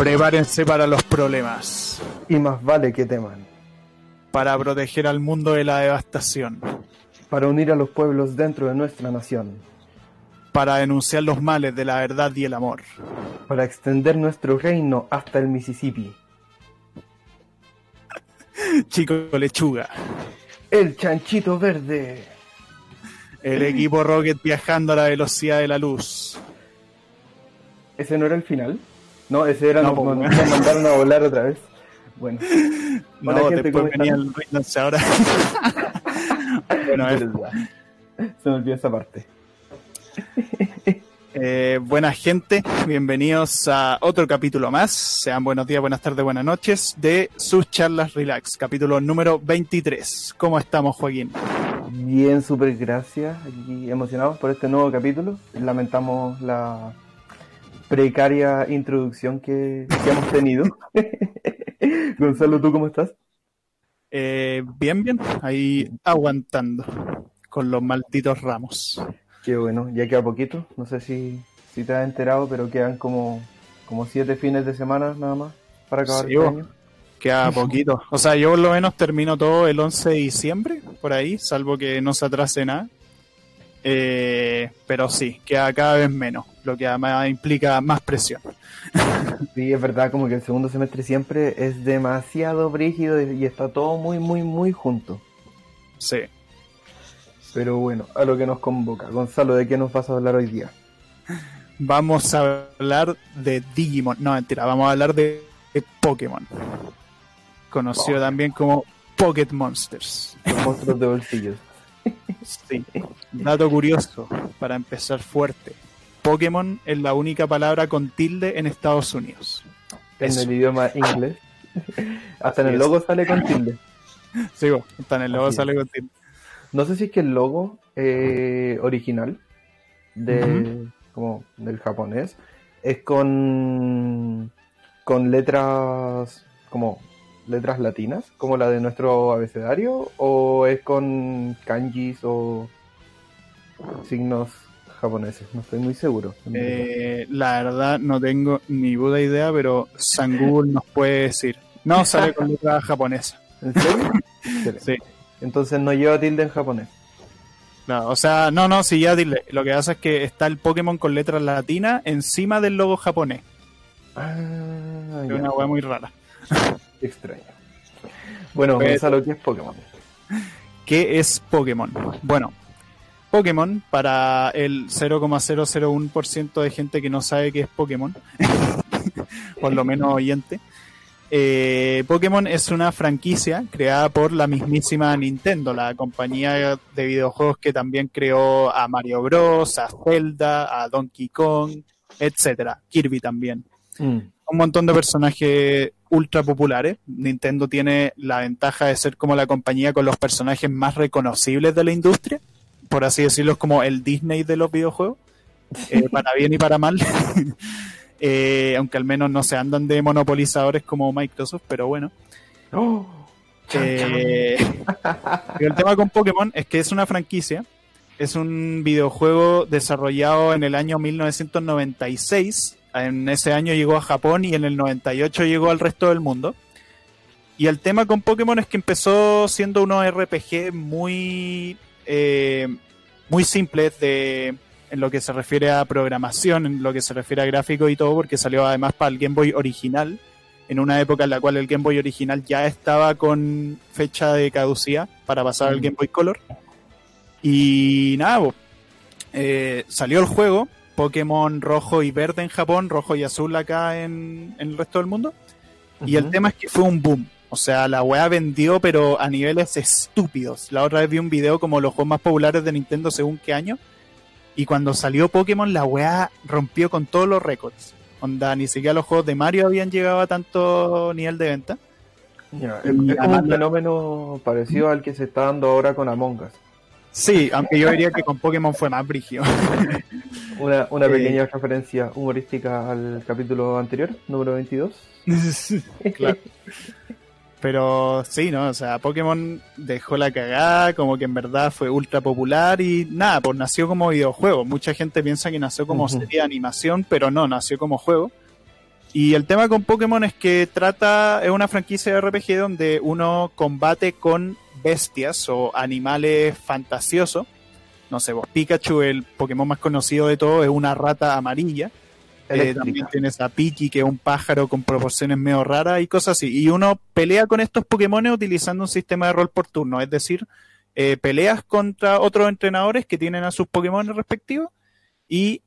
Prepárense para los problemas. Y más vale que teman. Para proteger al mundo de la devastación. Para unir a los pueblos dentro de nuestra nación. Para denunciar los males de la verdad y el amor. Para extender nuestro reino hasta el Mississippi. Chico Lechuga. El chanchito verde. El equipo Rocket viajando a la velocidad de la luz. ¿Ese no era el final? No, ese era, No, nos, po, nos weón. mandaron a volar otra vez. Bueno. No, Hola, gente, después ¿cómo venía el ahora. bueno, es-. Se me olvidó esa parte. eh, buena gente, bienvenidos a otro capítulo más. Sean buenos días, buenas tardes, buenas noches de sus charlas relax, capítulo número 23. ¿Cómo estamos, Joaquín? Bien, súper gracias. Aquí emocionados por este nuevo capítulo. Lamentamos la precaria introducción que, que hemos tenido. Gonzalo, ¿tú cómo estás? Eh, bien, bien, ahí aguantando con los malditos ramos. Qué bueno, ya queda poquito. No sé si, si te has enterado, pero quedan como, como siete fines de semana nada más para acabar Sí, este año. Queda poquito. O sea, yo por lo menos termino todo el 11 de diciembre, por ahí, salvo que no se atrase nada. Eh, pero sí, queda cada vez menos, lo que además implica más presión. Sí, es verdad, como que el segundo semestre siempre es demasiado brígido y está todo muy, muy, muy junto. Sí. Pero bueno, a lo que nos convoca. Gonzalo, ¿de qué nos vas a hablar hoy día? Vamos a hablar de Digimon. No, mentira, vamos a hablar de, de Pokémon. Conocido también como Pocket Monsters. Los monstruos de bolsillos. Sí. Dato curioso, para empezar fuerte. Pokémon es la única palabra con tilde en Estados Unidos. En Eso. el idioma inglés. Hasta en el es. logo sale con tilde. Sigo, está en el logo Así sale con tilde. No sé si es que el logo eh, original de, como del japonés es con, con letras como letras latinas, como la de nuestro abecedario, o es con kanjis o signos japoneses. No estoy muy seguro. Eh, la verdad no tengo ni puta idea, pero San Google nos puede decir. No, sale con letra japonesa. ¿En serio? Sí. Entonces no lleva tilde en japonés. No, o sea, no, no, sí, ya dile. Lo que pasa es que está el Pokémon con letras latinas encima del logo japonés. Ah, Es ya. una weá muy rara. extraño. Bueno, Pero- Gonzalo, ¿qué es Pokémon? ¿Qué es Pokémon? Bueno, Pokémon, para el 0,001% de gente que no sabe qué es Pokémon, por lo menos oyente, eh, Pokémon es una franquicia creada por la mismísima Nintendo, la compañía de videojuegos que también creó a Mario Bros, a Zelda, a Donkey Kong, etcétera, Kirby también. Mm, un montón de personajes ultra populares. Nintendo tiene la ventaja de ser como la compañía con los personajes más reconocibles de la industria, por así decirlo, es como el Disney de los videojuegos, eh, para bien y para mal. Eh, aunque al menos no se andan de monopolizadores como Microsoft, pero bueno. ¡Oh! Eh, el tema con Pokémon es que es una franquicia, es un videojuego desarrollado en el año 1996. En ese año llegó a Japón y en el 98 llegó al resto del mundo. Y el tema con Pokémon es que empezó siendo unos RPG muy, eh, muy simples de, en lo que se refiere a programación, en lo que se refiere a gráfico y todo, porque salió además para el Game Boy original en una época en la cual el Game Boy original ya estaba con fecha de caducidad para pasar al Mm. Game Boy Color. Y nada, eh, salió el juego, Pokémon rojo y verde en Japón, rojo y azul acá en, en el resto del mundo. Y el tema es que fue un boom. O sea, la weá vendió, pero a niveles estúpidos. La otra vez vi un video como los juegos más populares de Nintendo según qué año. Y cuando salió Pokémon, la weá rompió con todos los récords. Onda, ni siquiera los juegos de Mario habían llegado a tanto nivel de venta. Es, es como además- un fenómeno parecido al que se está dando ahora con Among Us. Sí, aunque yo diría que con Pokémon fue más brígido. Una, una Eh. pequeña referencia humorística al capítulo anterior, número 22. Claro. Pero sí, ¿no? O sea, Pokémon dejó la cagada, como que en verdad fue ultra popular y nada, pues nació como videojuego. Mucha gente piensa que nació como serie de animación, pero no, nació como juego. Y el tema con Pokémon es que trata, es una franquicia de RPG donde uno combate con bestias o animales fantasiosos. No sé, vos Pikachu, el Pokémon más conocido de todo, es una rata amarilla. Eh, también tienes a Piki, que es un pájaro con proporciones medio raras y cosas así. Y uno pelea con estos Pokémon utilizando un sistema de rol por turno, es decir, eh, peleas contra otros entrenadores que tienen a sus Pokémon respectivos y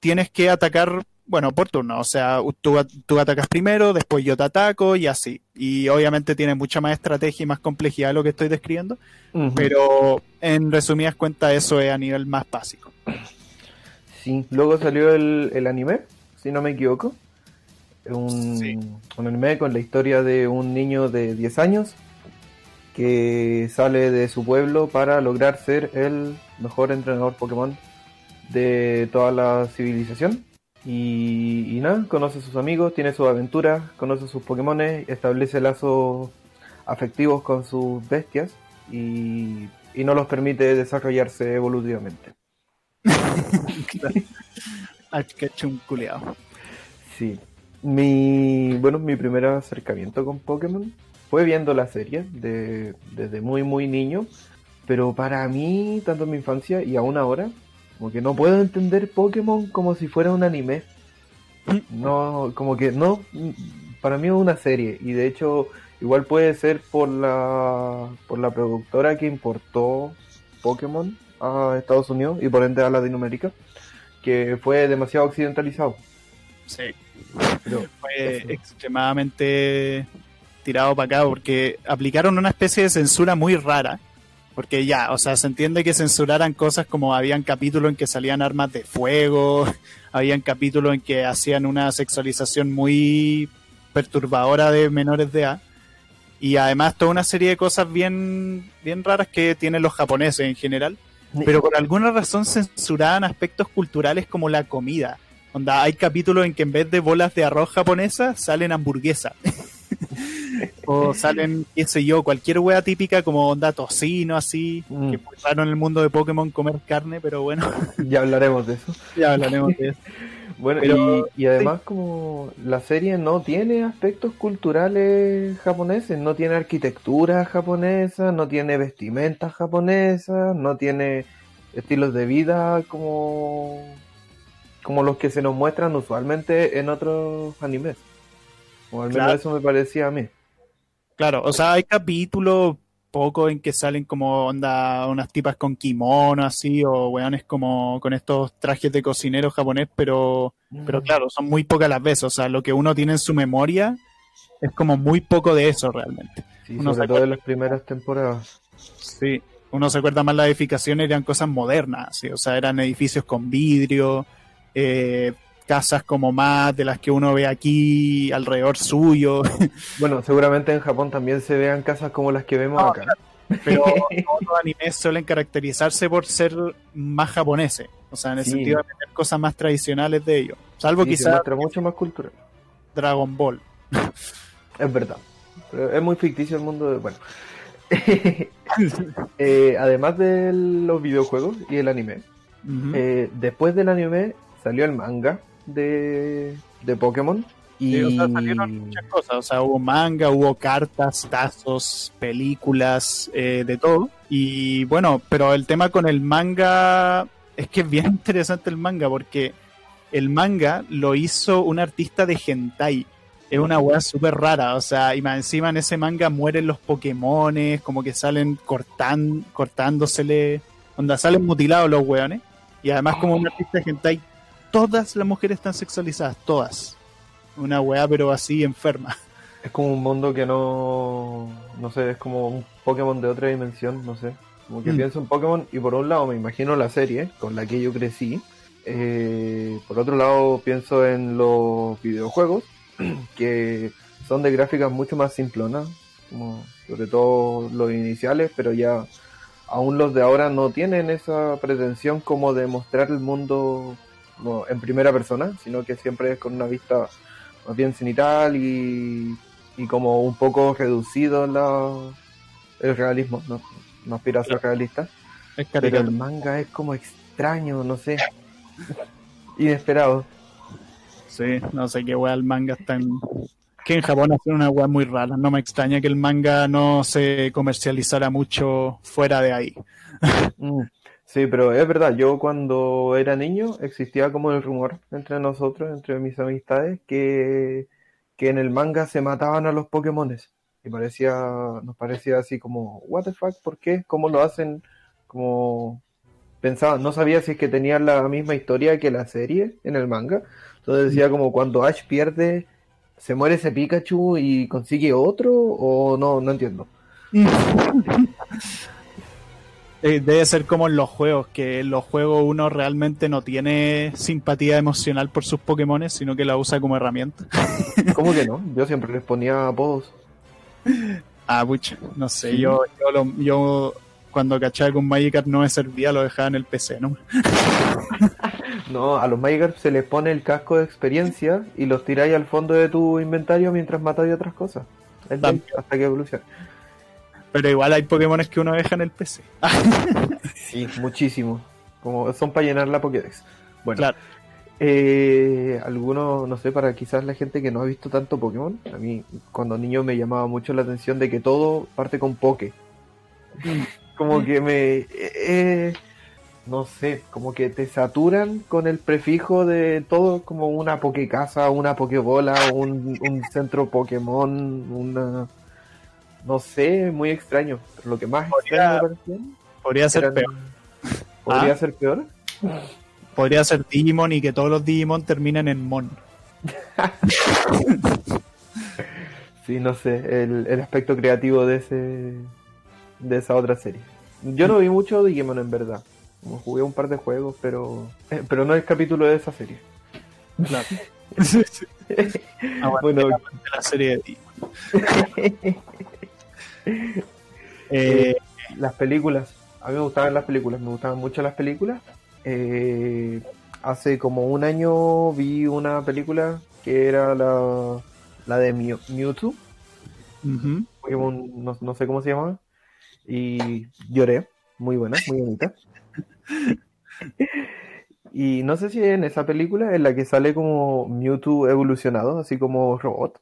tienes que atacar, bueno, por turno. O sea, tú, tú atacas primero, después yo te ataco y así. Y obviamente tiene mucha más estrategia y más complejidad lo que estoy describiendo, pero en resumidas cuentas eso es a nivel más básico. Sí, luego salió el, el anime si no me equivoco. Un, un anime con la historia de un niño de 10 años que sale de su pueblo para lograr ser el mejor entrenador Pokémon de toda la civilización. Y, nada, conoce a sus amigos, tiene sus aventuras, conoce a sus Pokémon, establece lazos afectivos con sus bestias y, y no los permite desarrollarse evolutivamente. un culeado. Sí. Mi, bueno, mi primer acercamiento con Pokémon fue viendo la serie de, desde muy, muy niño. Pero para mí, tanto en mi infancia y aún ahora, como que no puedo entender Pokémon como si fuera un anime. No, como que no, para mí es una serie. Y de hecho, igual puede ser por la, por la productora que importó Pokémon a Estados Unidos y por ende a Latinoamérica que fue demasiado occidentalizado. Sí. fue extremadamente tirado para acá porque aplicaron una especie de censura muy rara. Porque ya, o sea, se entiende que censuraran cosas como habían capítulos en que salían armas de fuego, habían capítulos en que hacían una sexualización muy perturbadora de menores de edad. Y además toda una serie de cosas bien, bien raras que tienen los japoneses en general pero por alguna razón censuraban aspectos culturales como la comida. Onda, hay capítulos en que en vez de bolas de arroz japonesa salen hamburguesas. o salen, qué sé yo, cualquier wea típica como onda tocino, así. Mm. Que en el mundo de Pokémon comer carne, pero bueno. ya hablaremos de eso. ya hablaremos de eso. Bueno, y, además como la serie no tiene aspectos culturales japoneses, no tiene arquitectura japonesa, no tiene vestimentas japonesas, no tiene estilos de vida como, como los que se nos muestran usualmente en otros animes. O al menos eso me parecía a mí. Claro, o sea, hay capítulos poco en que salen como onda unas tipas con kimono así o weones como con estos trajes de cocinero japonés, pero, pero mm. claro, son muy pocas las veces, o sea, lo que uno tiene en su memoria es como muy poco de eso realmente. Sí, uno sobre todo de las primeras temporadas. Sí, uno se acuerda más las edificaciones eran cosas modernas, ¿sí? o sea, eran edificios con vidrio, eh, casas como más de las que uno ve aquí alrededor suyo. Bueno, seguramente en Japón también se vean casas como las que vemos acá. Pero los animes suelen caracterizarse por ser más japoneses, o sea, en el sentido de tener cosas más tradicionales de ellos. Salvo quizás. mucho más cultural. Dragon Ball. Es verdad. es muy ficticio el mundo de. Bueno. Eh, además de los videojuegos y el anime, eh, después del anime salió el manga de, de Pokémon. Y... o sea, salieron muchas cosas, o sea, hubo manga, hubo cartas, tazos, películas, eh, de todo. Y bueno, pero el tema con el manga es que es bien interesante el manga porque el manga lo hizo un artista de hentai. Es una weá súper rara, o sea, y más encima en ese manga mueren los Pokémones, como que salen cortan, cortándosele, onda, salen mutilados los weones. Y además como un artista de hentai todas las mujeres están sexualizadas, todas. Una weá, pero así enferma. Es como un mundo que no. No sé, es como un Pokémon de otra dimensión, no sé. Como que mm. pienso en Pokémon y por un lado me imagino la serie con la que yo crecí. Eh, por otro lado pienso en los videojuegos que son de gráficas mucho más simplonas, como sobre todo los iniciales, pero ya aún los de ahora no tienen esa pretensión como de mostrar el mundo en primera persona, sino que siempre es con una vista más bien cenital y, y como un poco reducido la, el realismo, no, no aspira a ser realista. pero el manga es como extraño, no sé, inesperado. Sí, no sé qué wea el manga está en... Que en Japón hacen una wea muy rara. No me extraña que el manga no se comercializara mucho fuera de ahí. Mm, Sí, pero es verdad, yo cuando era niño existía como el rumor entre nosotros, entre mis amistades, que, que en el manga se mataban a los Pokémones. Y parecía, nos parecía así como, what the fuck, ¿por qué? ¿Cómo lo hacen? Como pensaba, no sabía si es que tenían la misma historia que la serie en el manga. Entonces decía como cuando Ash pierde, se muere ese Pikachu y consigue otro, o no, no entiendo. Eh, Debe ser como en los juegos, que en los juegos uno realmente no tiene simpatía emocional por sus Pokémon, sino que la usa como herramienta. ¿Cómo que no? Yo siempre les ponía apodos. Ah, pucha, no sé, Sí. yo, yo, lo- yo cuando cachaba que un Magikarp no me servía, lo dejaba en el PC, ¿no? No, a los Magikarp se les pone el casco de experiencia y los tiráis al fondo de tu inventario mientras matáis otras cosas. Es hasta que evolucione. Pero igual hay Pokémon que uno deja en el PC. Sí, muchísimo. Como son para llenar la Pokédex. Bueno, Claro. eh, algunos, no sé, para quizás la gente que no ha visto tanto Pokémon, a mí cuando niño me llamaba mucho la atención de que todo parte con Poké. Como que me... eh, eh, no sé, como que te saturan con el prefijo de todo como una Pokécasa, una Pokébola, un, un centro Pokémon, una... No sé, muy extraño. Pero lo que más Podría- extraño me Podría ser eran- peor. ¿Podría ¿Ah? ser peor? Podría ser Digimon y que todos los Digimon terminen en Mon. Sí, no sé, el, el aspecto creativo de ese de esa otra serie. Yo no vi mucho Digimon en verdad. Como jugué un par de juegos, pero eh, pero no es capítulo de esa serie. Claro. Bueno, de la serie de Digimon. Eh, las películas. A mí me gustaban las películas, me gustaban mucho las películas. Eh, hace como un año vi una película que era la, la de Mew- Mewtwo. Pokémon, no, no sé cómo se llama, y lloré, muy buena, muy bonita. Y no sé si en esa película en la que sale como Mewtwo evolucionado, así como robot.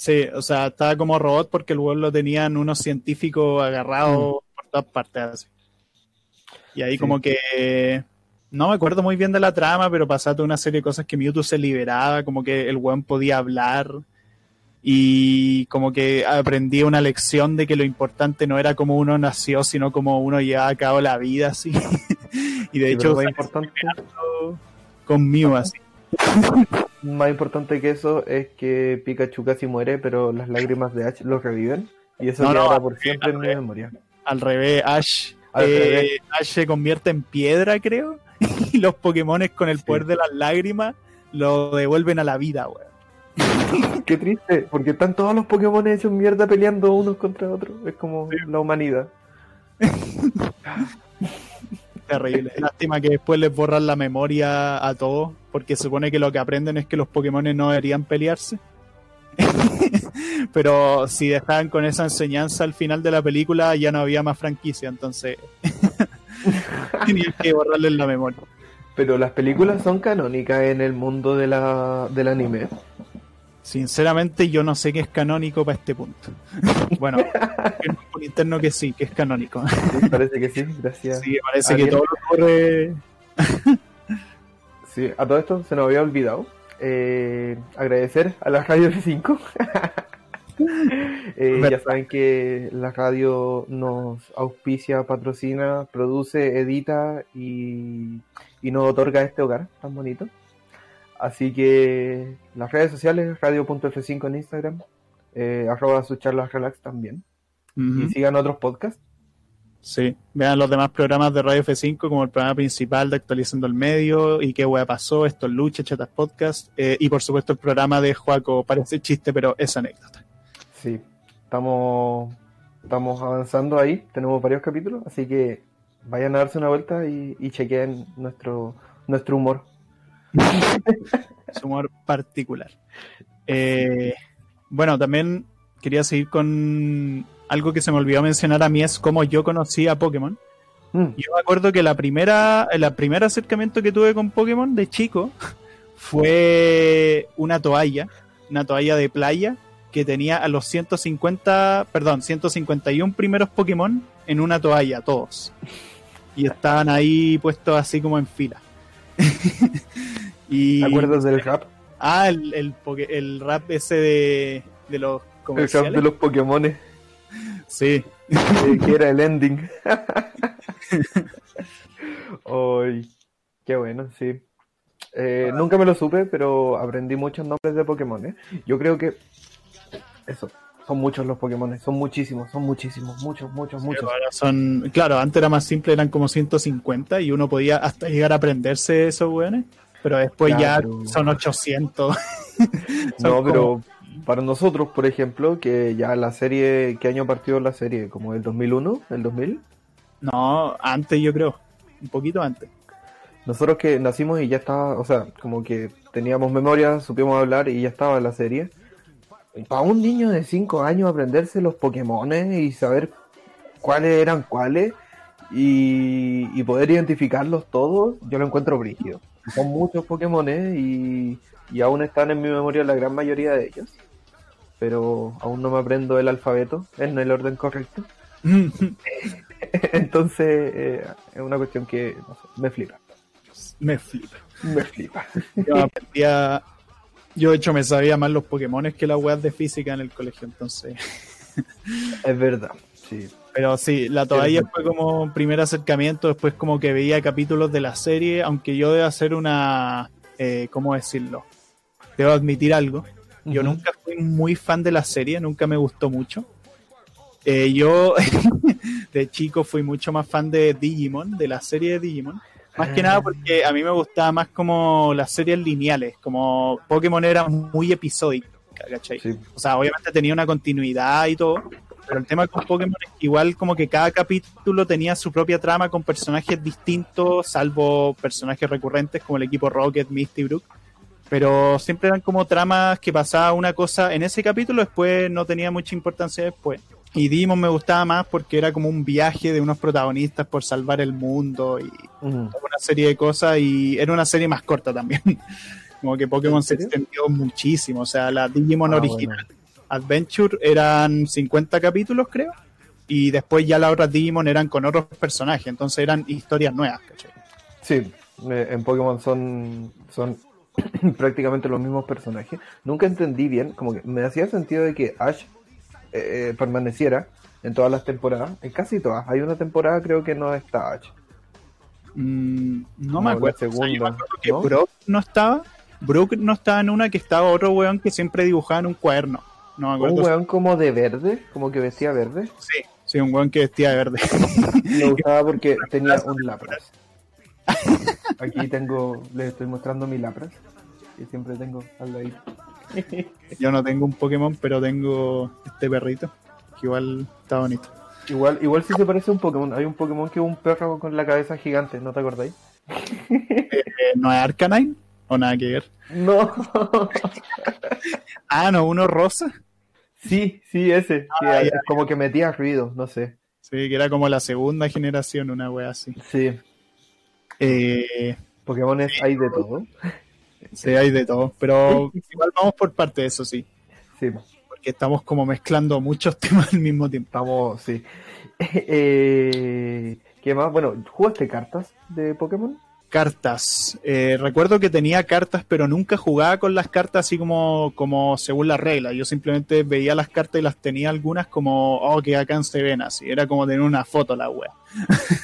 Sí, o sea, estaba como robot porque el weón lo tenían unos científicos agarrados por todas partes. así. Y ahí Sí. como que... No me acuerdo muy bien de la trama, pero pasaba una serie de cosas que Mewtwo se liberaba, como que el weón podía hablar y como que aprendía una lección de que lo importante no era como uno nació, sino como uno llevaba a cabo la vida, así. y de hecho, importante, con Mew, así. más importante que eso es que Pikachu casi muere, pero las lágrimas de Ash lo reviven. Y eso No, no, quedará por siempre en mi memoria. Al revés, Ash, Al eh, revés. Ash se convierte en piedra, creo. Y los Pokémon con el Sí. poder de las lágrimas lo devuelven a la vida, weón. Qué triste, porque están todos los Pokémon hechos mierda peleando unos contra otros. Es como la humanidad. Terrible. Lástima que después les borran la memoria a todos, porque se supone que lo que aprenden es que los Pokémon no deberían pelearse. Pero si dejaban con esa enseñanza al final de la película, ya no había más franquicia, entonces tenían que borrarles la memoria. Pero las películas son canónicas en el mundo de la, del anime. Sinceramente, yo no sé qué es canónico para este punto. bueno, por interno que sí, que es canónico. Sí, parece que sí, gracias. Sí, parece que todo ocurre. Sí, a todo esto se nos había olvidado eh, agradecer a la radio F5. Eh, ya saben que la radio nos auspicia, patrocina, produce, edita y, y nos otorga este hogar tan bonito. Así que las redes sociales, radio.f5 en Instagram, eh, arroba sus charlas relax también. Y sigan otros podcasts. Sí, vean los demás programas de Radio F5 como el programa principal de Actualizando el Medio y qué hueá pasó, esto es Lucha, Chatas Podcast eh, y por supuesto el programa de Joaco, parece chiste pero es anécdota. Sí, estamos, estamos avanzando ahí, tenemos varios capítulos, así que vayan a darse una vuelta y, y chequeen nuestro, nuestro humor. Es humor particular. Eh, bueno, también quería seguir con algo que se me olvidó mencionar a mí es cómo yo conocí a Pokémon. Mm, Yo me acuerdo que la primera, el primer acercamiento que tuve con Pokémon de chico fue una toalla, una toalla de playa que tenía a los 150, perdón, 151 primeros Pokémon en una toalla, todos. Y estaban ahí puestos así como en fila. y, ¿Te acuerdas del rap? Ah, el, el, el rap ese de, de los El rap de los Pokémon. Sí. que era el ending. Ay, qué bueno, sí. Eh, nunca me lo supe, pero aprendí muchos nombres de Pokémon. ¿eh? Yo creo que eso, son muchos los Pokémon, son muchísimos, son muchísimos, muchos, muchos, muchos. son, claro, antes era más simple, eran como 150 y uno podía hasta llegar a aprenderse esos weones, pero después ya, son 800. no, pero para nosotros, por ejemplo, que ya la serie, ¿qué año partió la serie? ¿Como el 2001? ¿El 2000? No, antes yo creo, un poquito antes. Nosotros que nacimos y ya estaba, o sea, como que teníamos memoria, supimos hablar y ya estaba la serie. Para un niño de 5 años aprenderse los Pokémon y saber cuáles eran cuáles y, poder identificarlos todos, yo lo encuentro brígido. Son muchos Pokémon y, y aún están en mi memoria la gran mayoría de ellos. Pero aún no me aprendo el alfabeto en el orden correcto. Entonces eh, es una cuestión que me flipa. Me flipa. Me flipa. Yo aprendía. Yo, de hecho, me sabía más los Pokémon que las weas de física en el colegio, entonces. es verdad, sí. Pero sí, la toalla fue como primer acercamiento, después como que veía capítulos de la serie, aunque yo debo hacer una, eh, ¿cómo decirlo? Debo admitir algo. Yo nunca fui muy fan de la serie, nunca me gustó mucho. Eh, yo de chico fui mucho más fan de Digimon, de la serie de Digimon. Más que nada ah. porque a mí me gustaba más como las series lineales, como Pokémon era muy episódico, ¿cachai? O sea, obviamente tenía una continuidad y todo, pero el tema con Pokémon es que igual como que cada capítulo tenía su propia trama con personajes distintos, salvo personajes recurrentes como el equipo Rocket, Misty, Brook. Pero siempre eran como tramas que pasaba una cosa en ese capítulo, después no tenía mucha importancia después. Y Dimon me gustaba más porque era como un viaje de unos protagonistas por salvar el mundo y una serie de cosas y era una serie más corta también. como que Pokémon se extendió muchísimo. O sea, la Digimon ah, original Adventure eran 50 capítulos, creo. Y después ya las otras Digimon eran con otros personajes, entonces eran historias nuevas, ¿cachai? Sí, en Pokémon son, son prácticamente los mismos personajes. Nunca entendí bien, como que me hacía sentido de que Ash eh, permaneciera en todas las temporadas, en casi todas. Hay una temporada creo que no está H. Mm, no, me acuerdo. que ¿no? Brock no estaba. Brook no estaba en una que estaba otro weón que siempre dibujaba en un cuaderno. No Un weón como de verde, como que vestía verde. Sí, sí, un weón que vestía de verde. Me gustaba porque tenía un lapras. Aquí tengo, les estoy mostrando mi lapras. Que siempre tengo al ahí. Yo no tengo un Pokémon, pero tengo este perrito, que igual está bonito. Igual, igual sí se parece a un Pokémon. Hay un Pokémon que es un perro con la cabeza gigante, ¿no te acordáis? Eh, ¿No es Arcanine? ¿O nada que ver? No. ah, no, uno rosa. Sí, sí, ese. Ah, como que metía ruido, no sé. Sí, que era como la segunda generación, una wea así. Sí. Eh, Pokémon hay de todo. Sí, hay de todo, pero igual vamos por parte de eso, sí. Sí. Porque estamos como mezclando muchos temas al mismo tiempo. Estamos, sí. Eh, ¿Qué más? Bueno, ¿jugaste cartas de Pokémon? Cartas. Eh, recuerdo que tenía cartas, pero nunca jugaba con las cartas así como, como según la regla. Yo simplemente veía las cartas y las tenía algunas como, oh, que acá se ven así. Era como tener una foto la wea.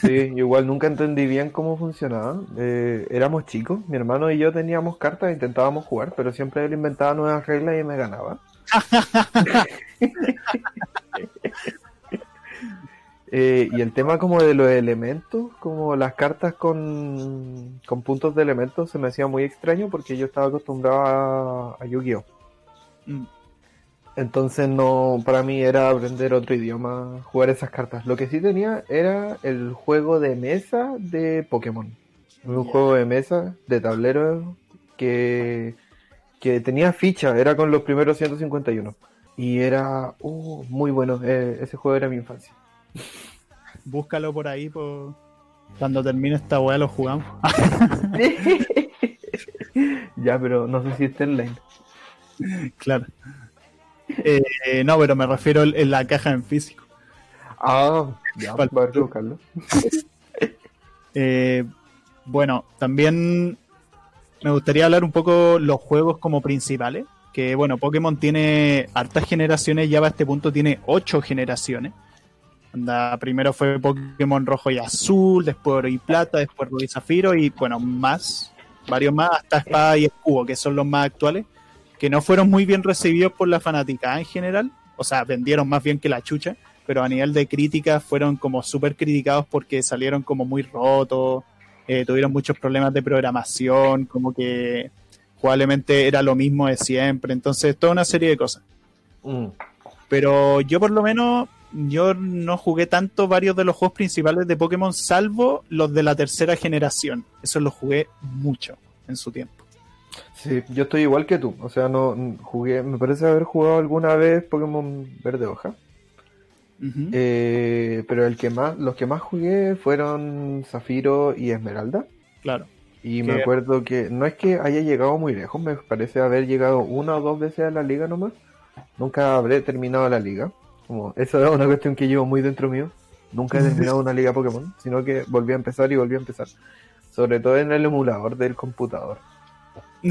Sí, igual nunca entendí bien cómo funcionaba. Eh, éramos chicos, mi hermano y yo teníamos cartas e intentábamos jugar, pero siempre él inventaba nuevas reglas y me ganaba. Eh, y el tema como de los elementos, como las cartas con, con puntos de elementos, se me hacía muy extraño porque yo estaba acostumbrado a, Yu-Gi-Oh! Mm. Entonces no, para mí era aprender otro idioma, jugar esas cartas. Lo que sí tenía era el juego de mesa de Pokémon. Un juego de mesa, de tablero, que, que tenía ficha, era con los primeros 151. Y era uh, muy bueno, eh, ese juego era mi infancia. Búscalo por ahí, cuando termine esta weá lo jugamos. Ya, pero no sé si está en lane. Claro. Eh, no, pero me refiero en la caja en físico. Ah, ya, Vale. voy a ver que buscarlo. Eh, bueno, también me gustaría hablar un poco los juegos como principales. Que bueno, Pokémon tiene hartas generaciones, ya a este punto tiene ocho generaciones. Anda, primero fue Pokémon rojo y azul, después oro y plata, después rubí y zafiro y bueno, más, varios más, hasta espada y escudo, que son los más actuales, que no fueron muy bien recibidos por la fanática en general, o sea, vendieron más bien que la chucha, pero a nivel de crítica fueron como súper criticados porque salieron como muy rotos, eh, tuvieron muchos problemas de programación, como que probablemente era lo mismo de siempre, entonces toda una serie de cosas. Mm. Pero yo por lo menos, yo no jugué tanto varios de los juegos principales de Pokémon, salvo los de la tercera generación. Eso los jugué mucho en su tiempo. Sí, yo estoy igual que tú. O sea, no jugué, me parece haber jugado alguna vez Pokémon Verde Hoja. Eh, pero el que más, los que más jugué fueron Zafiro y Esmeralda. claro. Y me acuerdo que no es que haya llegado muy lejos, me parece haber llegado una o dos veces a la liga nomás. Nunca habré terminado la liga. Como, eso es una cuestión que llevo muy dentro mío. Nunca he terminado una liga Pokémon, sino que volví a empezar y volví a empezar. Sobre todo en el emulador del computador.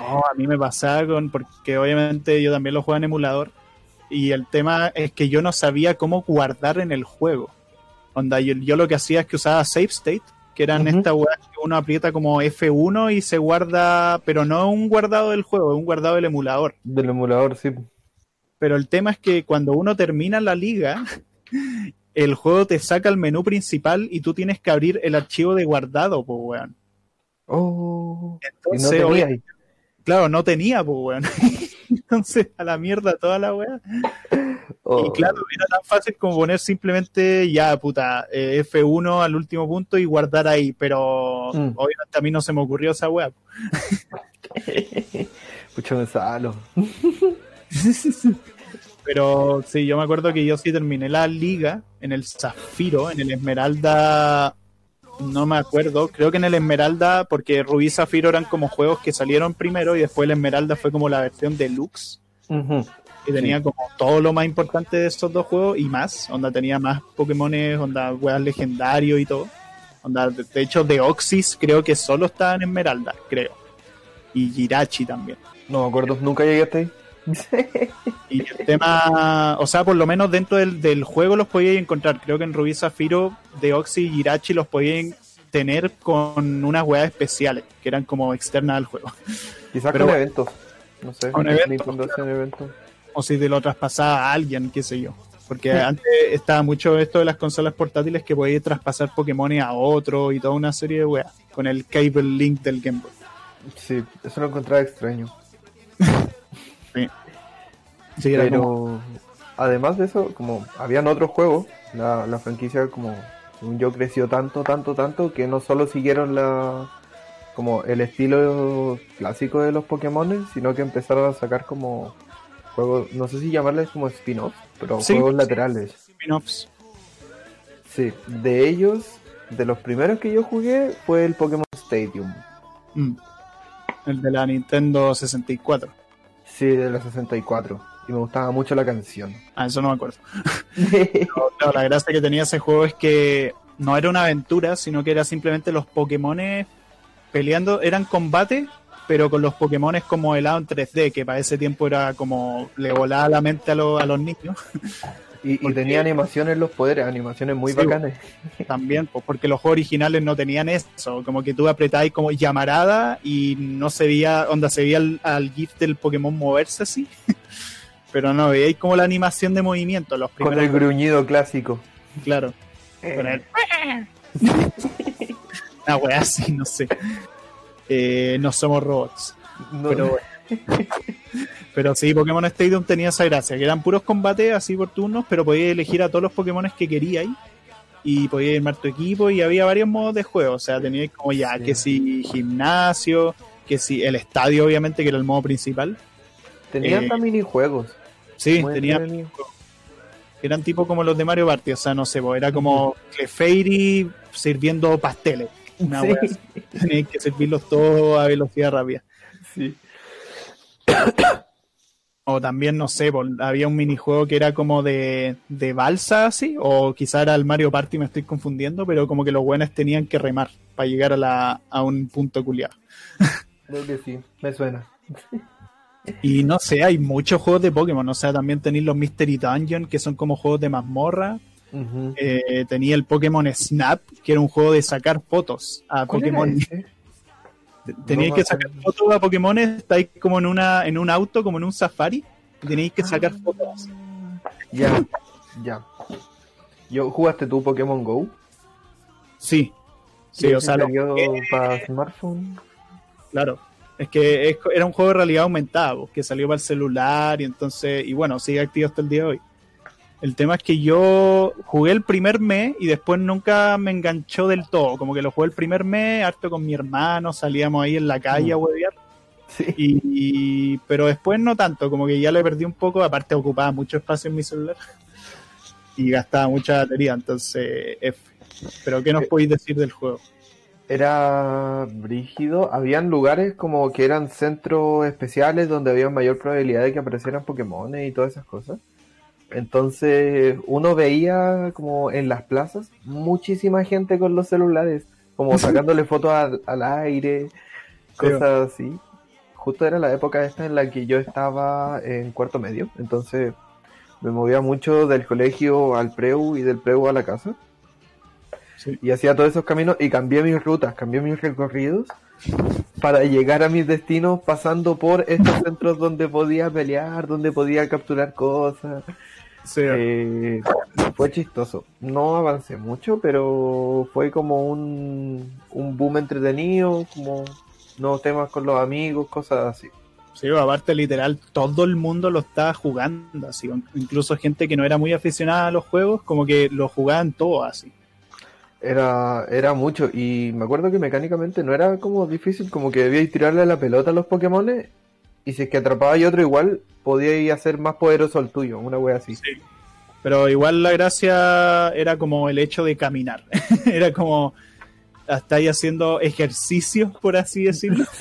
No, a mí me pasaba con, porque obviamente yo también lo juego en emulador, y el tema es que yo no sabía cómo guardar en el juego. Onda, yo, yo lo que hacía es que usaba Save State, que eran Ujú. estas weas que uno aprieta como F1 y se guarda, pero no un guardado del juego, es un guardado del emulador. Del emulador, sí. Pero el tema es que cuando uno termina la liga, el juego te saca el menú principal y tú tienes que abrir el archivo de guardado, pues weón. Oh, no Entonces, tenía claro, no tenía, pues weón. Entonces, a la mierda toda la weá. Oh. Y claro, era tan fácil como poner simplemente ya, puta, eh, F1 al último punto y guardar ahí. Pero Mm. obviamente a mí no se me ocurrió esa weá. Pucha, me salo. Pero sí, yo me acuerdo que yo sí terminé la liga en el Zafiro, en el Esmeralda. No me acuerdo, creo que en el Esmeralda, porque Rubí y Zafiro eran como juegos que salieron primero y después el Esmeralda fue como la versión deluxe, Ujú. que tenía como todo lo más importante de estos dos juegos y más. Onda tenía más Pokémones, onda weas legendarios y todo. Onda, de, hecho, de Oxys creo que solo estaba en Esmeralda, creo. Y Jirachi también. No me acuerdo, nunca llegué hasta ahí. Y el tema, o sea, por lo menos dentro del, del juego los podíais encontrar. Creo que en Rubí Zafiro, de Oxy y Jirachi los podíais tener con unas weas especiales, que eran como externas al juego. Quizás con bueno. eventos. No sé. Con eventos, hace eventos. O si te lo traspasaba a alguien, qué sé yo. Porque antes estaba mucho esto de las consolas portátiles que podíais traspasar Pokémon a otro y toda una serie de weas. Con el Cable Link del Game Boy. Sí, eso lo encontraba extraño. Sí, era Pero como- además de eso, como habían otros juegos, la, la franquicia como yo creció tanto, tanto, tanto que no solo siguieron la como el estilo clásico de los Pokémon, sino que empezaron a sacar como juegos, no sé si llamarles como spin-off, pero Sí, juegos sí. laterales. spin-offs. Sí, de ellos, de los primeros que yo jugué fue el Pokémon Stadium. Mm. El de la Nintendo 64. Sí, de la 64. Y me gustaba mucho la canción. Ah, eso no me acuerdo. Claro, la gracia que tenía ese juego es que no era una aventura, sino que era simplemente los Pokémones peleando, eran combate, pero con los Pokémones como helado en 3D, que para ese tiempo era como le volaba la mente a, los- a los niños Y, tenía animaciones los poderes, animaciones muy Sí, bacanas. también, pues, porque los juegos originales no tenían eso, como que tú apretabas como llamarada y no se veía, onda, se veía al, al GIF del Pokémon moverse así, pero no, veíais como la animación de movimiento, los Con el gruñido clásico. claro. con el una wea así, no sé. Eh, no somos robots. No, Pero, pero sí, Pokémon Stadium tenía esa gracia, que eran puros combates así por turnos, pero podías elegir a todos los Pokémon que queríais y podías armar tu equipo y había varios modos de juego. O sea, teníais como ya, Sí. que si gimnasio, que si el estadio, obviamente, que era el modo principal. tenía eh, hasta minijuegos. Sí, tenía eran tipo como los de Mario Party, o sea, no sé, pues, era como Clefairy sirviendo pasteles. Una Sí. Tenías que servirlos todos a velocidad rápida. Sí. O también, no sé, había un minijuego que era como de, de balsa, así, o quizá era el Mario Party, me estoy confundiendo, pero como que los buenos tenían que remar para llegar a, la, a un punto culiado. Creo que sí, me suena. Y no sé, hay muchos juegos de Pokémon, o sea, también tenéis los Mystery Dungeon, que son como juegos de mazmorra. Eh, tenía el Pokémon Snap, que era un juego de sacar fotos a ¿Cuál era Pokémon. Teníais que sacar fotos a Pokémon, estáis como en una en un auto, como en un safari, y tenéis que sacar Ah. fotos. Ya, ya. Yo, ¿Jugaste tu Pokémon Go? Sí, sí, o sea, lo para smartphone. claro. Es que es- era un juego de realidad aumentada, que salió para el celular y entonces, y bueno, sigue activo hasta el día de hoy. El tema es que yo jugué el primer mes y después nunca me enganchó del todo. Como que lo jugué el primer mes, harto con mi hermano, salíamos ahí en la calle a Mm. huevear. Sí. Y, y- pero después no tanto, como que ya le perdí un poco, aparte ocupaba mucho espacio en mi celular y gastaba mucha batería, entonces F. Pero ¿qué nos Eh, podéis decir del juego? Era brígido. Habían lugares como que eran centros especiales donde había mayor probabilidad de que aparecieran Pokémon y todas esas cosas. Entonces uno veía como en las plazas muchísima gente con los celulares, como sacándole fotos al, al aire, cosas así. Justo era la época esta en la que yo estaba en cuarto medio, entonces me movía mucho del colegio al preu y del preu a la casa Sí. y hacía todos esos caminos y cambié mis rutas, cambié mis recorridos para llegar a mis destinos pasando por estos centros donde podía pelear, donde podía capturar cosas. Eh, fue chistoso. No avancé mucho, pero fue como un, un boom entretenido, como nuevos temas con los amigos, cosas así. sí, aparte literal, todo el mundo lo estaba jugando, así, incluso gente que no era muy aficionada a los juegos, como que lo jugaban todo así. Era, era mucho y me acuerdo que mecánicamente no era como difícil, como que debíais tirarle la pelota a los Pokémon y si es que atrapaba y otro igual, podíais hacer más poderoso el tuyo, una wea así. Sí. Pero igual la gracia era como el hecho de caminar. era como estáis haciendo ejercicios, por así decirlo.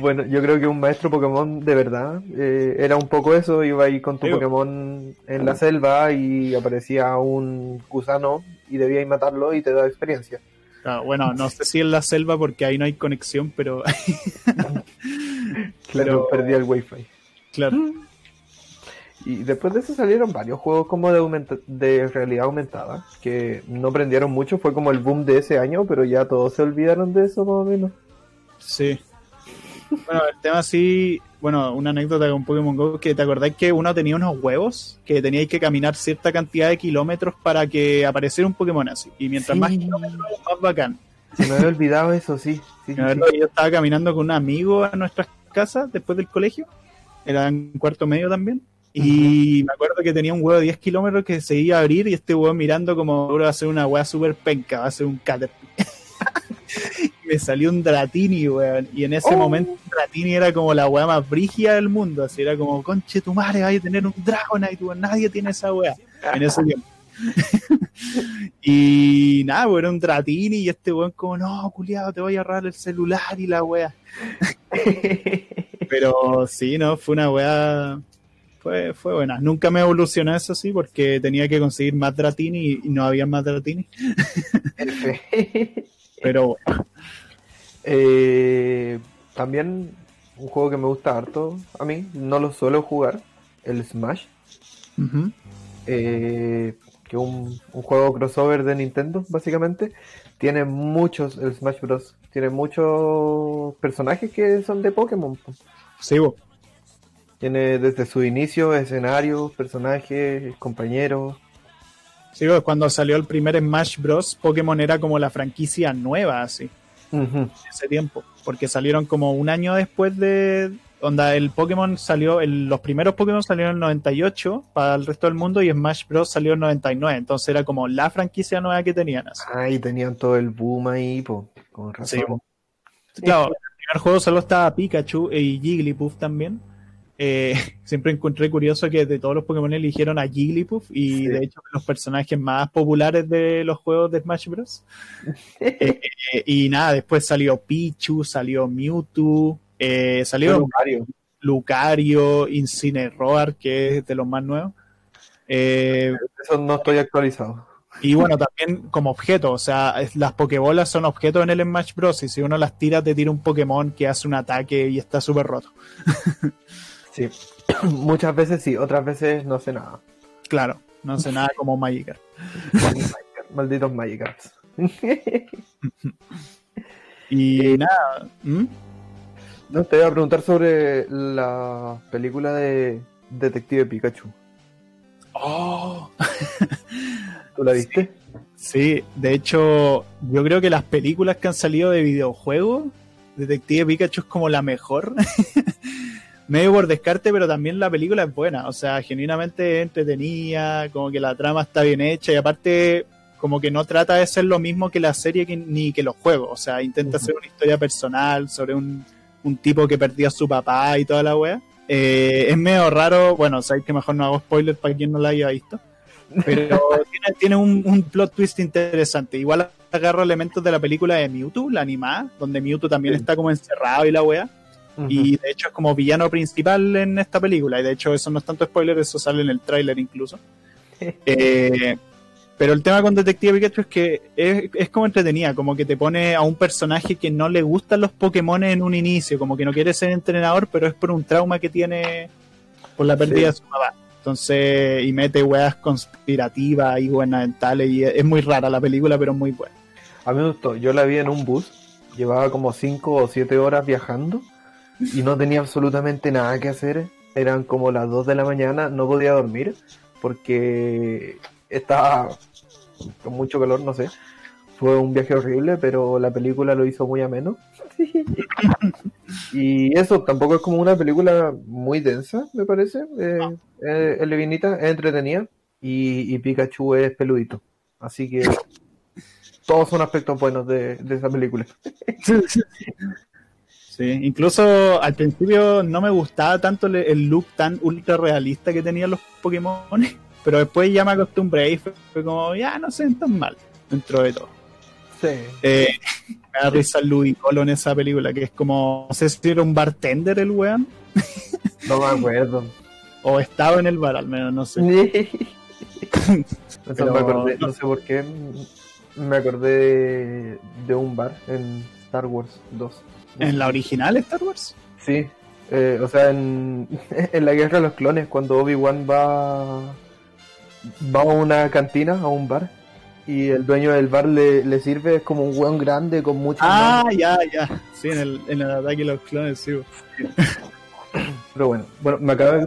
Bueno, yo creo que un maestro Pokémon de verdad eh, era un poco eso, iba ahí con tu. Pokémon en la selva y aparecía un gusano y debíais matarlo y te da experiencia. Ah, bueno, no sé si en la selva porque ahí no hay conexión, pero Pero- perdí el wifi. claro. Y después de eso salieron varios juegos como de, aumenta- de realidad aumentada, que no prendieron mucho, fue como el boom de ese año, pero ya todos se olvidaron de eso más o menos. Sí. Bueno, el tema sí, bueno, una anécdota con Pokémon Go, que te acordáis que uno tenía unos huevos, que teníais que caminar cierta cantidad de kilómetros para que apareciera un Pokémon así. Y mientras Sí. más kilómetros, más bacán. Se me había olvidado eso, sí. sí, sí, yo estaba caminando con un amigo a nuestras casas después del colegio, era en cuarto medio también, y me acuerdo que tenía un huevo de 10 kilómetros que se iba a abrir y este huevo mirando como "Bro, va a ser una hueá super penca, va a ser un Caterpie. y me salió un Dratini, weón, y en ese Oh. momento Dratini era como la hueá más brígida del mundo, así era como, conche tu madre, vaya a tener un Dragonite, weón, nadie tiene esa hueá en ese tiempo. y nada, weón, era un Dratini y este weón como, no, culiado, te voy a agarrar el celular y la wea. Pero sí, no, fue una wea, fue, fue buena. Nunca me evolucionó eso sí, porque tenía que conseguir más Dratini y no había más Dratini. F. Pero bueno, Eh, también un juego que me gusta harto a mí, no lo suelo jugar, el Smash, eh, que un, un juego crossover de Nintendo, básicamente. Tiene muchos, el Smash Bros. Tiene muchos personajes que son de Pokémon. po. sí. Tiene desde su inicio escenarios, personajes, compañeros. Sí, cuando salió el primer Smash Bros, Pokémon era como la franquicia nueva, así. Ese tiempo, porque salieron como un año después de onda el Pokémon salió, el- los primeros Pokémon salieron en el 98 para el resto del mundo y Smash Bros salió en el 99, entonces era como la franquicia nueva que tenían. así. Ahí tenían todo el boom ahí, po, con razón. Sí, po. Claro, en el primer juego solo estaba Pikachu y Jigglypuff también. eh, siempre encontré curioso que de todos los Pokémon eligieron a Jigglypuff y de hecho los personajes más populares de los juegos de Smash Bros. Eh, y nada, después salió Pichu, salió Mewtwo, salió Lucario. Lucario, Incineroar, que es de los más nuevos. Eso no estoy actualizado. Y bueno, también como objeto, o sea, las Pokébolas son objetos en el Smash Bros. Y si uno las tira, te tira un Pokémon que hace un ataque y está súper roto. sí, muchas veces sí, otras veces no sé nada. Claro, no sé nada como Magikarp. Malditos Magikarps. y nada. No, te voy a preguntar sobre la película de Detective Pikachu. Oh. ¿Tú la viste? Sí, de hecho, yo creo que las películas que han salido de videojuegos, Detective Pikachu es como la mejor. Medio por descarte, pero también la película es buena. O sea, genuinamente entretenida, como que la trama está bien hecha y aparte como que no trata de ser lo mismo que la serie ni que los juegos. O sea, intenta hacer una historia personal sobre un, un, tipo que perdió a su papá y toda la wea. Eh, es medio raro, bueno, sabéis que mejor no hago spoiler para quien no la haya visto. Pero tiene, un, plot twist interesante. Igual agarro elementos de la película de Mewtwo, la animada, donde Mewtwo también está como encerrado y la wea. Y de hecho es como villano principal en esta película. Y de hecho eso no es tanto spoiler, eso sale en el tráiler incluso. Eh, pero el tema con Detective Pikachu es que es, como entretenida, como que te pone a un personaje que no le gustan los Pokémon en un inicio, como que no quiere ser entrenador, pero es por un trauma que tiene por la pérdida de su papá. Entonces, y mete weas conspirativas y gubernamentales, y es muy rara la película, pero muy buena. A mí me gustó, yo la vi en un bus, llevaba como 5 o 7 horas viajando y no tenía absolutamente nada que hacer. Eran como las 2 de la mañana, no podía dormir porque estaba con mucho calor, no sé. Fue un viaje horrible, pero la película lo hizo muy ameno. y eso, tampoco es como una película muy densa, me parece. Eh, eh, es levinita, es entretenida y, Pikachu es peludito. Así que todos son aspectos buenos de, esa película. Sí, incluso al principio no me gustaba tanto el look tan ultra realista que tenían los Pokémon, pero después ya me acostumbré y fue, como, ya no se tan mal dentro de todo. Sí. Eh, me da risa Ludicolo en esa película, que es como, no sé si era un bartender el weón. No me acuerdo. o estaba en el bar, al menos, no sé. no sé por qué me acordé de, un bar en Star Wars 2. ¿En la original Star Wars? Sí, eh, o sea, en, en, la Guerra de los Clones, cuando Obi-Wan va, va a una cantina, a un bar, y el dueño del bar le, le sirve, es como un weón grande con mucho. Ah, ya, ya. Sí, en el, en el ataque de los clones, sí. Pero bueno, bueno, me acabo de...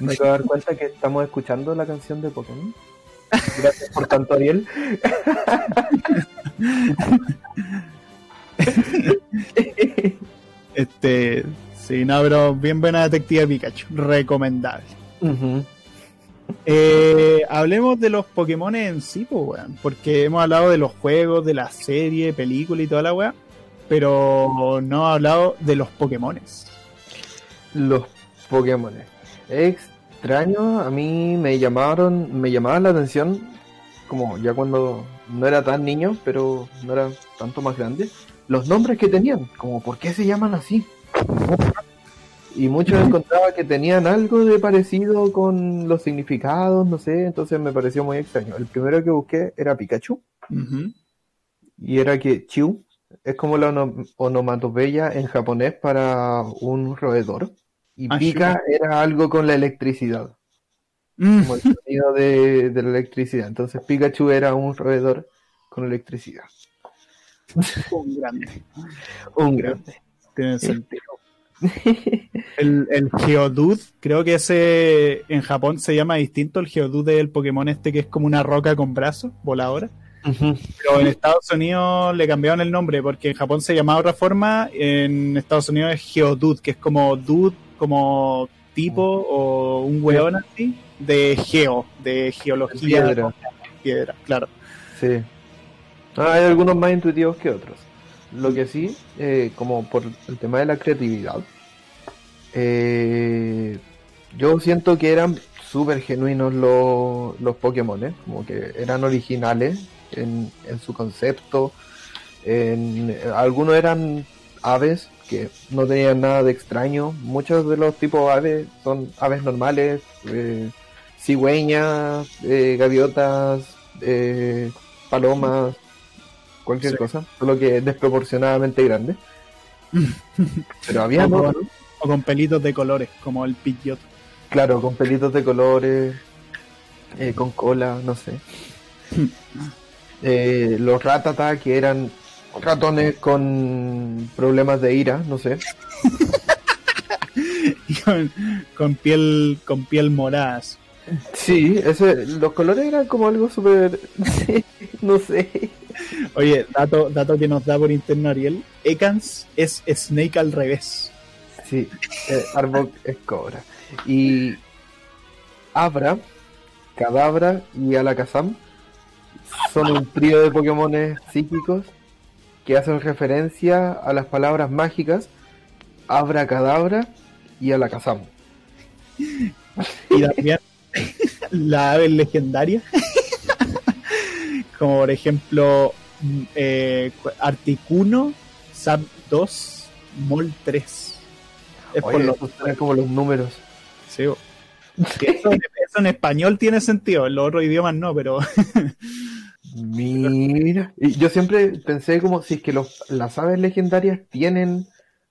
me acabo de dar cuenta que estamos escuchando la canción de Pokémon. Gracias por tanto, Ariel. este, sí, no, pero bien buena detective Pikachu, recomendable. Eh, hablemos de los Pokémon en sí, porque hemos hablado de los juegos, de la serie, película y toda la weá, pero no hemos hablado de los Pokémones. Los Pokémon. extraño, a mí me llamaron, me llamaban la atención, como ya cuando no era tan niño, pero no era tanto más grande, los nombres que tenían, como por qué se llaman así y muchos encontraba que tenían algo de parecido con los significados, no sé, entonces me pareció muy extraño. El primero que busqué era Pikachu, y era que Chu es como la onomatopeya en japonés para un roedor, y ah, Pika era algo con la electricidad, mm. como el sonido de, la electricidad. Entonces Pikachu era un roedor con electricidad. un grande. un grande. Tiene sentido. El, el Geodude, creo que ese en Japón se llama distinto. El Geodude del Pokémon este que es como una roca con brazos, voladora. Pero en Estados Unidos le cambiaron el nombre porque en Japón se llamaba de otra forma. En Estados Unidos es Geodude, que es como dude, como tipo o un weón así, de geo, de geología. Piedra. Piedra, claro. Sí. Ah, hay algunos más intuitivos que otros. Lo que sí, eh, como por el tema de la creatividad, eh, yo siento que eran súper genuinos los, los Pokémon, ¿eh? como que eran originales en, en su concepto. En, algunos eran aves que no tenían nada de extraño. Muchos de los tipos de aves son aves normales, eh, cigüeñas, eh, gaviotas, palomas, cualquier Sí. cosa, solo que desproporcionadamente grande. Pero había O con, o con pelitos de colores, como el Pidgeot. claro, con pelitos de colores, eh, con cola, no sé. Eh, los ratata que eran ratones con problemas de ira, no sé. Con, con piel, con piel moradas. Sí, ese, los colores eran como algo súper, no sé. Oye, dato, dato que nos da por interno Ariel, Ekans es Snake al revés. Sí, eh, Arbok es cobra. Y Abra, Cadabra y Alakazam son un trío de Pokémon psíquicos que hacen referencia a las palabras mágicas Abra, Cadabra y Alakazam. Y también la ave legendaria. Como por ejemplo eh, Articuno, Zap 2, Mol 3. Es por Oye, lo estos eran como los números. sí, eso, eso en español tiene sentido, en los otros idiomas no, pero Mira, y yo siempre pensé como si es que los, las aves legendarias tienen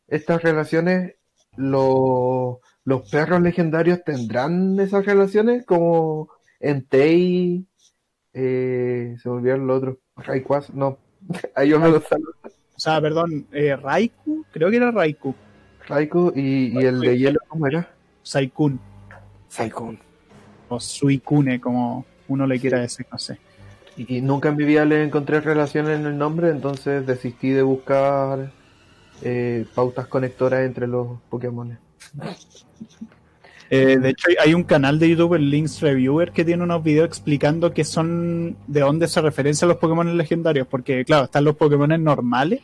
estas relaciones, los, los perros legendarios tendrán esas relaciones como Entei, eh, se me olvidaron los otros, Rayquaza, no, ahí yo me lo salgo, o sea, perdón, eh, Raikou, creo que era Raikou, Raikou y, y el de hielo, ¿cómo era? Saikun Saikun. o Suicune, como uno le quiera decir, no sé. Y nunca en mi vida le encontré relación en el nombre, entonces desistí de buscar eh, pautas conectoras entre los Pokémon. Eh, de hecho, hay- un canal de YouTube, el Links Reviewer, que tiene unos videos explicando qué son, de dónde se referencian los Pokémon legendarios. Porque, claro, están los Pokémon normales,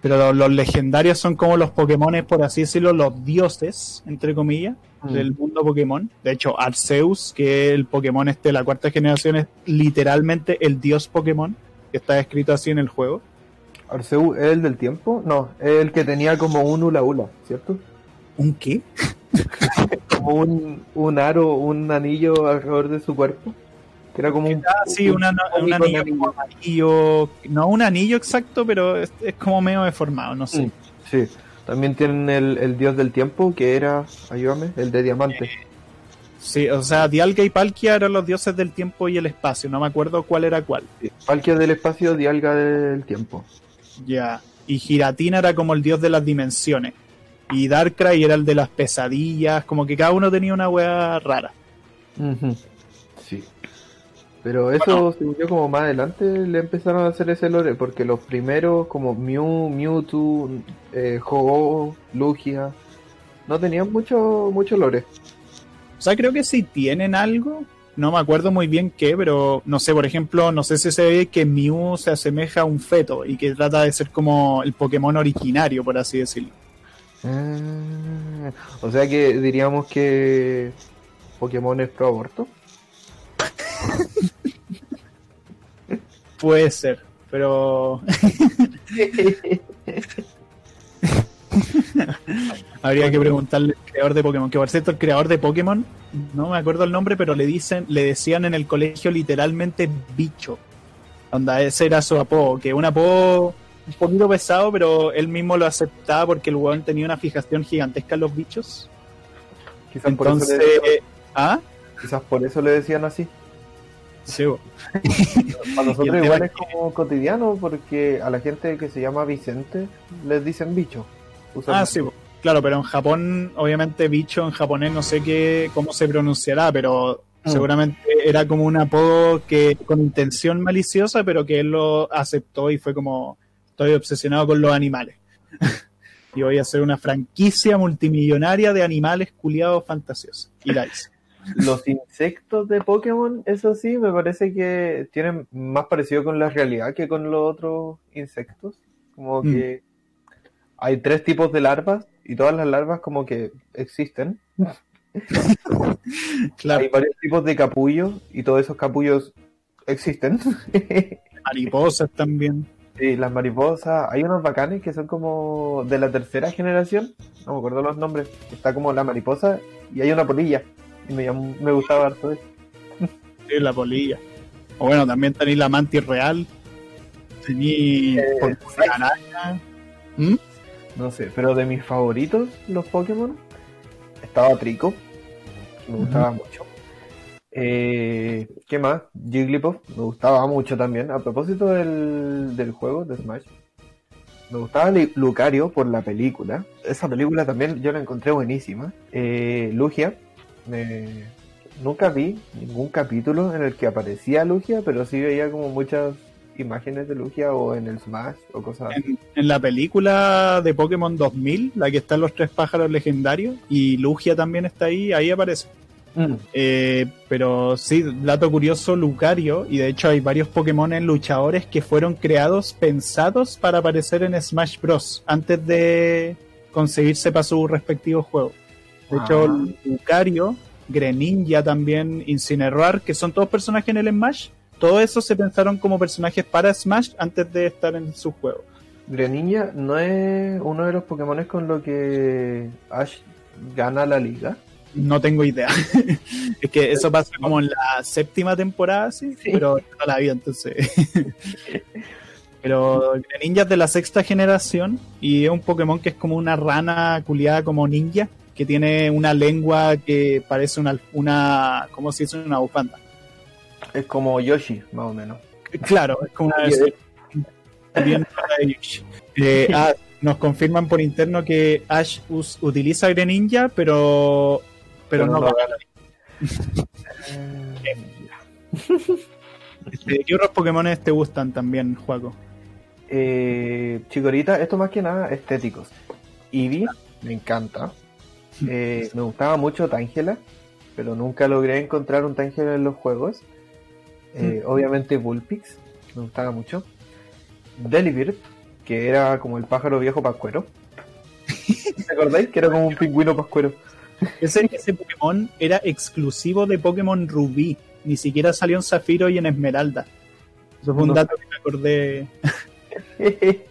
pero los, los legendarios son como los Pokémon, por así decirlo, los dioses, entre comillas, Mm. del mundo Pokémon. De hecho, Arceus, que es el Pokémon este de la cuarta generación, es literalmente el dios Pokémon, que está escrito así en el juego. Arceus, ¿es el del tiempo? No, es el que tenía como un hula hula, ¿cierto? ¿Un qué? Como un, un aro, un anillo alrededor de su cuerpo. Que era como un. Ah, sí, una- un anillo no un anillo exacto, pero es, es como medio deformado, no sé. Mm, Sí, también tienen el, el dios del tiempo, que era, ayúdame, el de diamante. Sí, o sea, Dialga y Palkia eran los dioses del tiempo y el espacio, no me acuerdo cuál era cuál. Palkia del espacio, Dialga del tiempo. Ya. Y Giratina era como el dios de las dimensiones. Y Darkrai era el de las pesadillas, como que cada uno tenía una wea rara. Sí. Pero eso, según yo, como más adelante le empezaron a hacer ese lore, porque los primeros, como Mew, Mewtwo, eh, Ho-Oh, Lugia, no tenían mucho, mucho lore. O sea, creo que sí tienen algo. No me acuerdo muy bien qué, pero no sé, por ejemplo, no sé si se ve que Mew se asemeja a un feto y que trata de ser como el Pokémon originario, por así decirlo. Ah, o sea que diríamos que Pokémon es pro aborto. Puede ser, pero habría que preguntarle al creador de Pokémon. Que por cierto, el creador de Pokémon, no me acuerdo el nombre, pero le dicen, le decían en el colegio literalmente bicho. Onda, ese era su apodo, que un apodo un poquito pesado, pero él mismo lo aceptaba porque el weón tenía una fijación gigantesca en los bichos. Quizás, por eso Entonces, le, ¿ah? quizás por eso le decían así. Sí. Para nosotros igual es como cotidiano, porque a la gente que se llama Vicente les dicen bicho. Ah, sí, bo. claro, pero en Japón, obviamente, bicho en japonés no sé qué, cómo se pronunciará, pero Mm. seguramente era como un apodo que con intención maliciosa, pero que él lo aceptó y fue como, estoy obsesionado con los animales. y voy a hacer una franquicia multimillonaria de animales culiados fantasiosos. Y la hice. Los insectos de Pokémon, eso sí, me parece que tienen más parecido con la realidad que con los otros insectos. Como Mm. que hay tres tipos de larvas y todas las larvas como que existen. Claro, Hay varios tipos de capullos y todos esos capullos existen. mariposas también. Sí, las mariposas, hay unos bacanes que son como de la tercera generación, no me acuerdo los nombres, está como la mariposa y hay una polilla, y me, me gustaba harto eso. Sí, la polilla. O bueno, también tenéis la mantis real. Tenéis Eh, araña. ¿Mm? No sé, pero de mis favoritos, los Pokémon, estaba Trico, que me gustaba mucho. Eh, ¿Qué más? Jigglypuff, me gustaba mucho también. A propósito del, del juego de Smash, me gustaba Lucario por la película. Esa película también yo la encontré buenísima. Eh, Lugia, me- nunca vi ningún capítulo en el que aparecía Lugia, pero sí veía como muchas imágenes de Lugia o en el Smash o cosas así. En, en la película de Pokémon 2000, la que están los tres pájaros legendarios, y Lugia también está ahí, ahí aparece. Mm. Eh, pero sí, dato curioso, Lucario, y de hecho hay varios Pokémon luchadores que fueron creados, pensados para aparecer en Smash Bros. antes de conseguirse para su respectivo juego. De hecho, Ah. Lucario, Greninja también, Incineroar, que son todos personajes en el Smash, todos esos se pensaron como personajes para Smash antes de estar en su juego. Greninja no es uno de los Pokémon con lo que Ash gana la liga. No tengo idea. es que eso pasa como en la séptima temporada, sí, Sí. pero no la vi entonces. pero Greninja es de la sexta generación y es un Pokémon que es como una rana culiada como ninja, que tiene una lengua que parece una, una ¿cómo se dice? Una bufanda. Es como Yoshi, más o menos. Claro, es como una versión bien. Eh, ah, nos confirman por interno que Ash us- utiliza Greninja, pero, pero, no, gana. Este, ¿Qué otros Pokémon te gustan también, Juaco? Eh, Chikorita, esto más que nada estéticos. Eevee, me encanta. Eh, me gustaba mucho Tangela, pero nunca logré encontrar un Tangela en los juegos. Eh, obviamente Bullpix, me gustaba mucho. Delibird, que era como el pájaro viejo pascuero. ¿Te acordáis? Que era como un pingüino pascuero. Ese, ese Pokémon era exclusivo de Pokémon Rubí. Ni siquiera salió en Zafiro y en Esmeralda. Eso fue un No. dato que me acordé.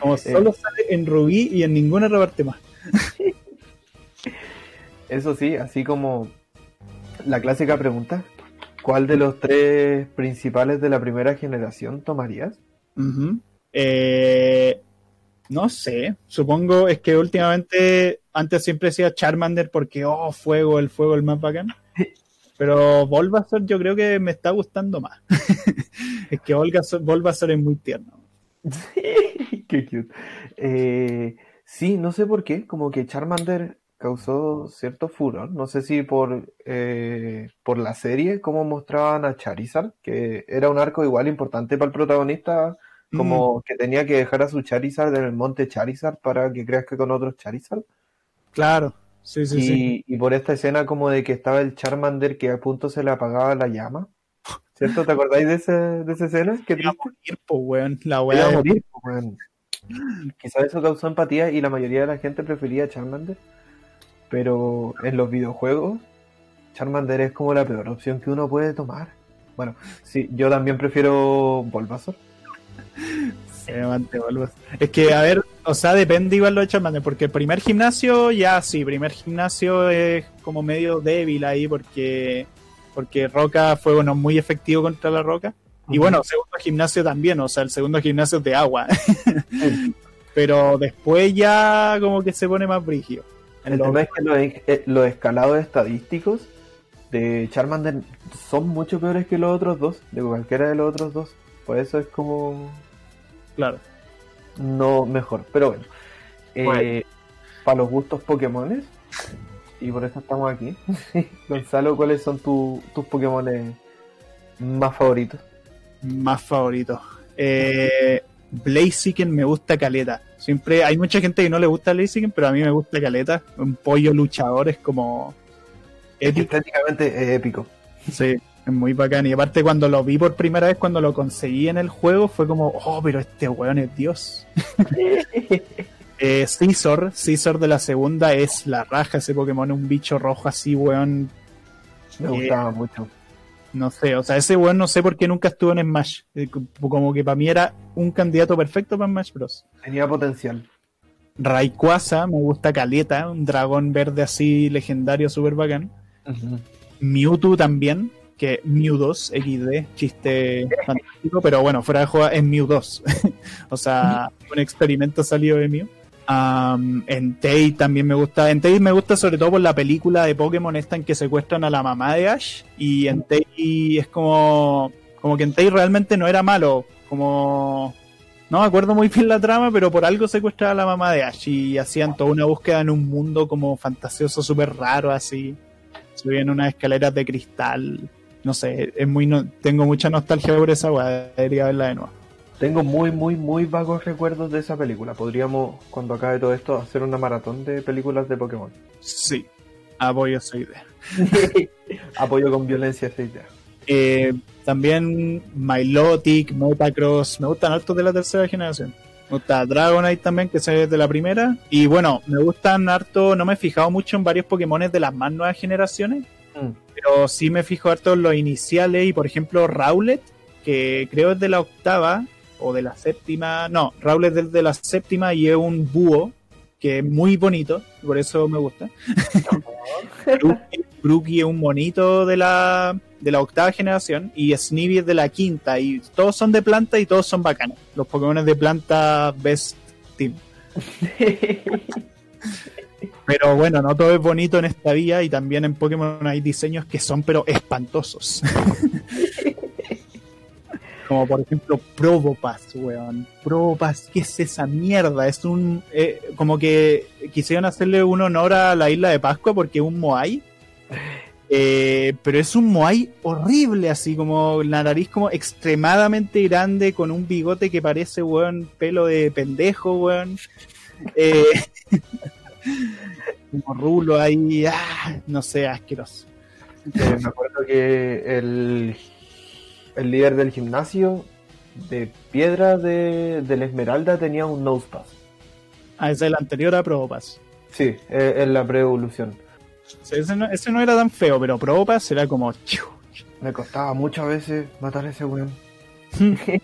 Como solo sale en Rubí y en ninguna otra parte más. Eso sí, así como la clásica pregunta, ¿cuál de los tres principales de la primera generación tomarías? Eh, no sé, supongo es que últimamente, antes siempre decía Charmander porque, oh, fuego, el fuego, el más bacán. Pero Bulbasaur yo creo que me está gustando más. es que Bulbasaur, es muy tierno. Qué cute. Eh, sí, no sé por qué, como que Charmander causó cierto furor, no sé si por, eh, por la serie, como mostraban a Charizard, que era un arco igual importante para el protagonista, como Mm, que tenía que dejar a su Charizard en el monte Charizard para que crezca con otros Charizard. Claro, sí, sí, y, sí. y por esta escena como de que estaba el Charmander que a punto se le apagaba la llama. ¿Cierto? ¿Te acordáis de, ese, de esa escena? Qué Iba a triste. morir, po, weón, la Iba weá a de- morir, po, weón. Quizás eso causó empatía y la mayoría de la gente prefería a Charmander. Pero en los videojuegos, Charmander es como la peor opción que uno puede tomar. Bueno, sí, yo también prefiero Bulbasaur. Levante, Bulbasaur. Es que, a ver, o sea, depende igual lo de Charmander, porque el primer gimnasio, ya sí, primer gimnasio es como medio débil ahí, porque porque Roca fue bueno, muy efectivo contra la Roca. Y bueno, segundo gimnasio también, o sea, el segundo gimnasio es de agua. Pero después ya como que se pone más brígido. El tema es que los, eh, los escalados estadísticos de Charmander son mucho peores que los otros dos, de cualquiera de los otros dos. Por eso es como Claro. no mejor. Pero bueno, eh, Bueno. para los gustos Pokémones, y por eso estamos aquí. Gonzalo, ¿cuáles son tu- tus Pokémones más favoritos? Más favorito. Eh, Blaziken me gusta caleta. Siempre hay mucha gente que no le gusta Blaziken, pero a mí me gusta caleta. Un pollo luchador es como épico. Estéticamente es épico. Sí, es muy bacán. Y aparte cuando lo vi por primera vez, cuando lo conseguí en el juego, fue como, oh, pero este weón es Dios. Eh, Scizor, Scizor de la segunda es la raja, ese Pokémon un bicho rojo así, weón. Me Eh, gustaba mucho. No sé, o sea, ese weón no sé por qué nunca estuvo en Smash. Eh, Como que para mí era un candidato perfecto para Smash Bros. Tenía potencial. Rayquaza, me gusta Caleta, un dragón verde así legendario, súper bacán. Mewtwo también, que Mew 2 XD, chiste fantástico, pero bueno, fuera de juego es Mew 2. o sea, un experimento salido de Mew. Um, Entei también me gusta. Entei me gusta sobre todo por la película de Pokémon esta en que secuestran a la mamá de Ash. Y Entei es como. Como que Entei realmente no era malo. Como. No me acuerdo muy bien la trama, pero por algo secuestraba a la mamá de Ash. Y hacían toda una búsqueda en un mundo como fantasioso, súper raro, así. Subían unas escaleras de cristal. No sé, es muy no- tengo mucha nostalgia por esa weá. Debería verla de nuevo. Tengo muy, muy, muy vagos recuerdos de esa película. Podríamos, cuando acabe todo esto, hacer una maratón de películas de Pokémon. Sí, apoyo esa idea. Apoyo con violencia esa idea. Eh, también Milotic, Motacross, me gustan hartos de la tercera generación. Me gusta Dragonite también, que es de la primera. Y bueno, me gustan harto, no me he fijado mucho en varios Pokémon de las más nuevas generaciones, Mm. Pero sí me fijo harto en los iniciales y por ejemplo Rowlet, que creo es de la octava o de la séptima, no, Rowlet es de la séptima y es un búho que es muy bonito, por eso me gusta. Brookie, es un monito de la, de la octava generación y Snivy es de la quinta y todos son de planta y todos son bacanos. Los Pokémon de planta Best Team. Pero bueno, no todo es bonito en esta vía y también en Pokémon hay diseños que son pero espantosos. Como por ejemplo Probopass, weón. Probopass, ¿qué es esa mierda? Es un... eh, como que quisieron hacerle un honor a la isla de Pascua porque es un Moai. Eh, pero es un Moai horrible, así como la nariz como extremadamente grande, con un bigote que parece, weón, pelo de pendejo, weón. Eh, como rulo ahí, ah, no sé, asqueroso. Eh, me acuerdo que el, el líder del gimnasio de piedra de, de la Esmeralda tenía un nosepass. Ah, ese es el anterior a Probopass. Sí, eh, en la pre-evolución. O sea, ese, no, ese no era tan feo, pero Probopass era como... Me costaba muchas veces matar a ese weón.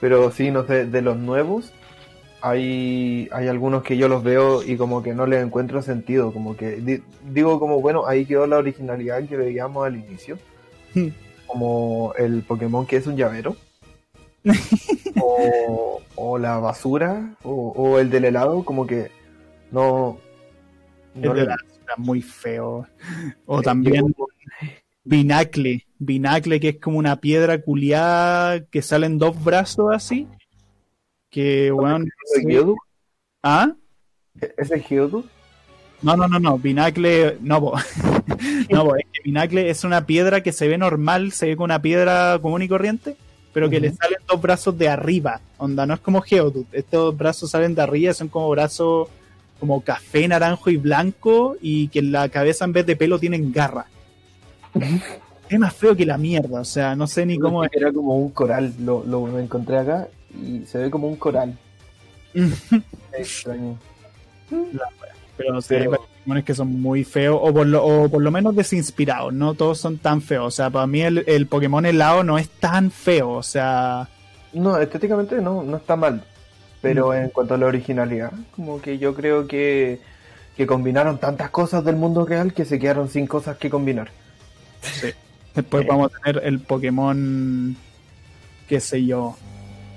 Pero sí, no sé, de los nuevos, hay, hay algunos que yo los veo y como que no les encuentro sentido. Como que di- digo como, bueno, ahí quedó la originalidad que veíamos al inicio. Como el Pokémon que es un llavero. o, o la basura. O, o el del helado, como que no... no El de le- la- era muy feo. O también yo- Binacle. Binacle, que es como una piedra culiada que salen dos brazos así. Que, weón. ¿Ese es Geodude? ¿Ah? ¿Ese es Geodude? No, no, no, no. Binacle. No, po. no, po, es que Binacle es una piedra que se ve normal, se ve como una piedra común y corriente, pero que le salen dos brazos de arriba. Onda, no es como Geodude. Estos brazos salen de arriba, son como brazos como café, naranjo y blanco, y que en la cabeza en vez de pelo tienen garra. es más feo que la mierda, o sea, no sé ni cómo es. Era como un coral, lo, lo encontré acá y se ve como un coral. Extraño. Pero sí, hay Pero- Pokémones que son muy feos, o por, lo, o por lo menos desinspirados, no todos son tan feos. O sea, para mí el, el Pokémon helado no es tan feo, o sea, No, estéticamente no, no está mal. Pero Mm. en cuanto a la originalidad, como que yo creo que, que combinaron tantas cosas del mundo real que se quedaron sin cosas que combinar. después Eh. vamos a tener el Pokémon, qué sé yo,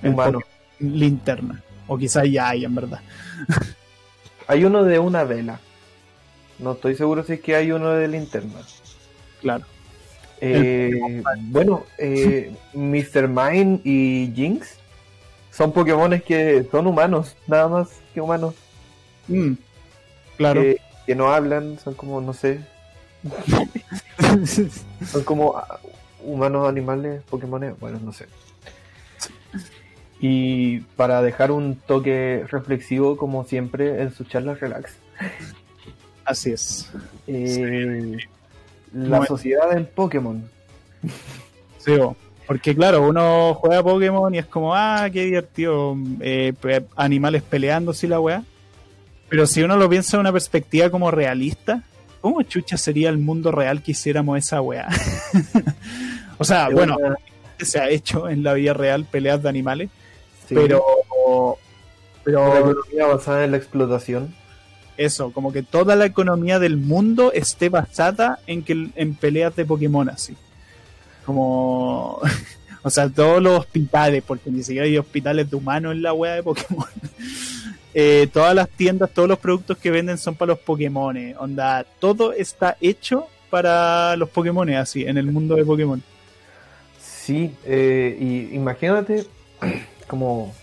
Humano. Linterna, o quizás ya hay en verdad. Hay uno de una vela. No estoy seguro si es que hay uno de linterna. Claro. Eh, bueno, eh, Mr. Mime y Jinx son Pokémones que son humanos, nada más que humanos. Mm, claro. Que, que no hablan, son como, no sé, son como ah, humanos, animales, Pokémones, bueno, no sé. Y para dejar un toque reflexivo, como siempre, en sus charlas relax, Así es. eh, la Bueno. sociedad en Pokémon. Sí. Porque claro, uno juega Pokémon y es como, ah, qué divertido, eh, animales peleando, sí la weá. Pero si uno lo piensa de una perspectiva como realista, ¿cómo chucha sería el mundo real que hiciéramos esa weá? o sea, bueno, se ha hecho en la vida real peleas de animales, sí, pero, una pero economía basada en la explotación. eso, como que toda la economía del mundo esté basada en que en peleas de Pokémon así. Como o sea, todos los hospitales, porque ni siquiera hay hospitales de humanos en la wea de Pokémon. Eh, todas las tiendas, todos los productos que venden son para los Pokémon. Onda, todo está hecho para los Pokémon así, en el mundo de Pokémon. Sí, eh, y imagínate como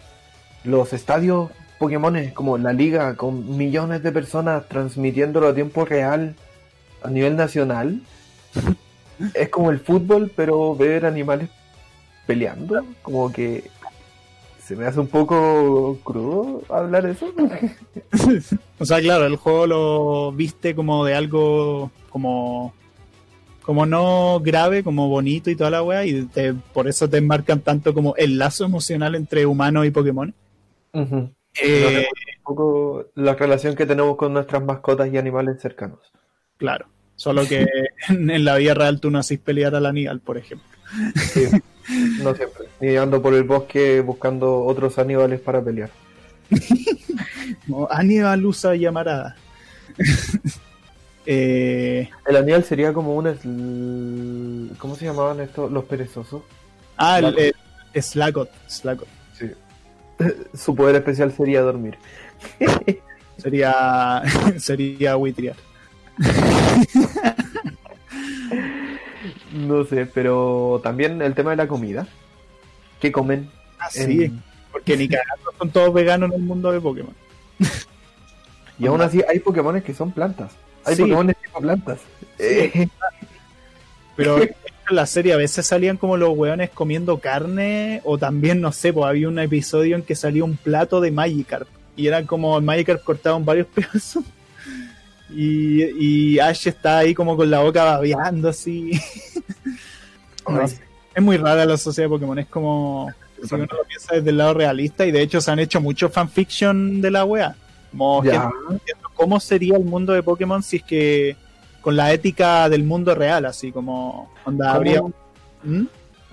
los estadios Pokémon, como la liga, con millones de personas transmitiéndolo a tiempo real a nivel nacional. es como el fútbol, pero ver animales peleando, como que se me hace un poco crudo hablar eso. O sea, claro, el juego lo viste como de algo como como no grave, como bonito y toda la wea, y te- por eso te enmarcan tanto como el lazo emocional entre humano y Pokémon. Eh, Un poco la relación que tenemos con nuestras mascotas y animales cercanos. claro, solo que en, en la vida real tú no hacís pelear al Aníbal, por ejemplo. Sí, no siempre. Ni ando por el bosque buscando otros animales para pelear. Como Aníbal usa llamarada. Eh, El animal sería como un... sl- ¿Cómo se llamaban estos? Los perezosos. ah, el, el Slacot, Slacot. Sí. Su poder especial sería dormir. Sería, sería Witriar. No sé, pero también el tema de la comida. ¿Qué comen? Así, En- porque ni cagando son todos veganos en el mundo de Pokémon. Y aún así hay Pokémon que son plantas. Hay Sí. Pokémon tipo plantas. Eh, Pero en la serie a veces salían como los weones comiendo carne, o también, no sé, pues había un episodio en que salía un plato de Magikarp. Y era como el Magikarp cortado en varios pedazos. Y, y Ash está ahí como con la boca babeando así. No. Es muy rara la sociedad de Pokémon, es como si uno lo piensa desde el lado realista y de hecho se han hecho mucho fanfiction de la wea. Como gente cómo sería el mundo de Pokémon si es que con la ética del mundo real, así como onda habría ¿Mm?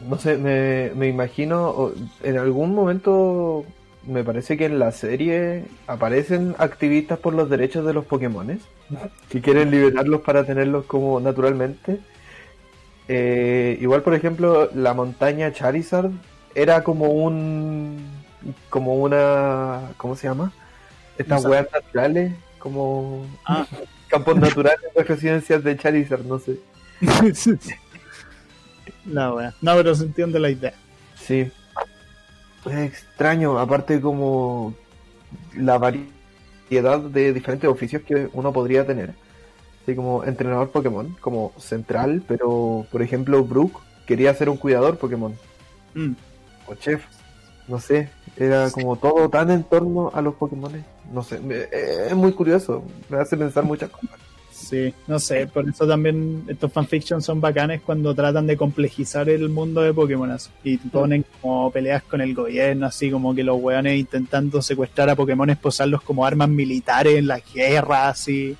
No sé, me, me imagino, en algún momento me parece que en la serie aparecen activistas por los derechos de los Pokémones, que quieren liberarlos para tenerlos como naturalmente. Eh, igual, por ejemplo, la montaña Charizard era como un, como una, ¿cómo se llama? Estas Un weas naturales, como Ah. campos naturales de residencias de Charizard, no sé. la wea. No, pero se entiende la idea. Sí. Es extraño, aparte como la variedad de diferentes oficios que uno podría tener. Así como entrenador Pokémon, como central, pero por ejemplo Brook quería ser un cuidador Pokémon, Mm. o chef, no sé, era como todo tan en torno a los Pokémon. No sé, me- es muy curioso, me hace pensar muchas cosas. Sí, no sé, por eso también estos fanfictions son bacanes cuando tratan de complejizar el mundo de Pokémon y ponen como peleas con el gobierno, así como que los weones intentando secuestrar a Pokémon, posarlos como armas militares en las guerras, así.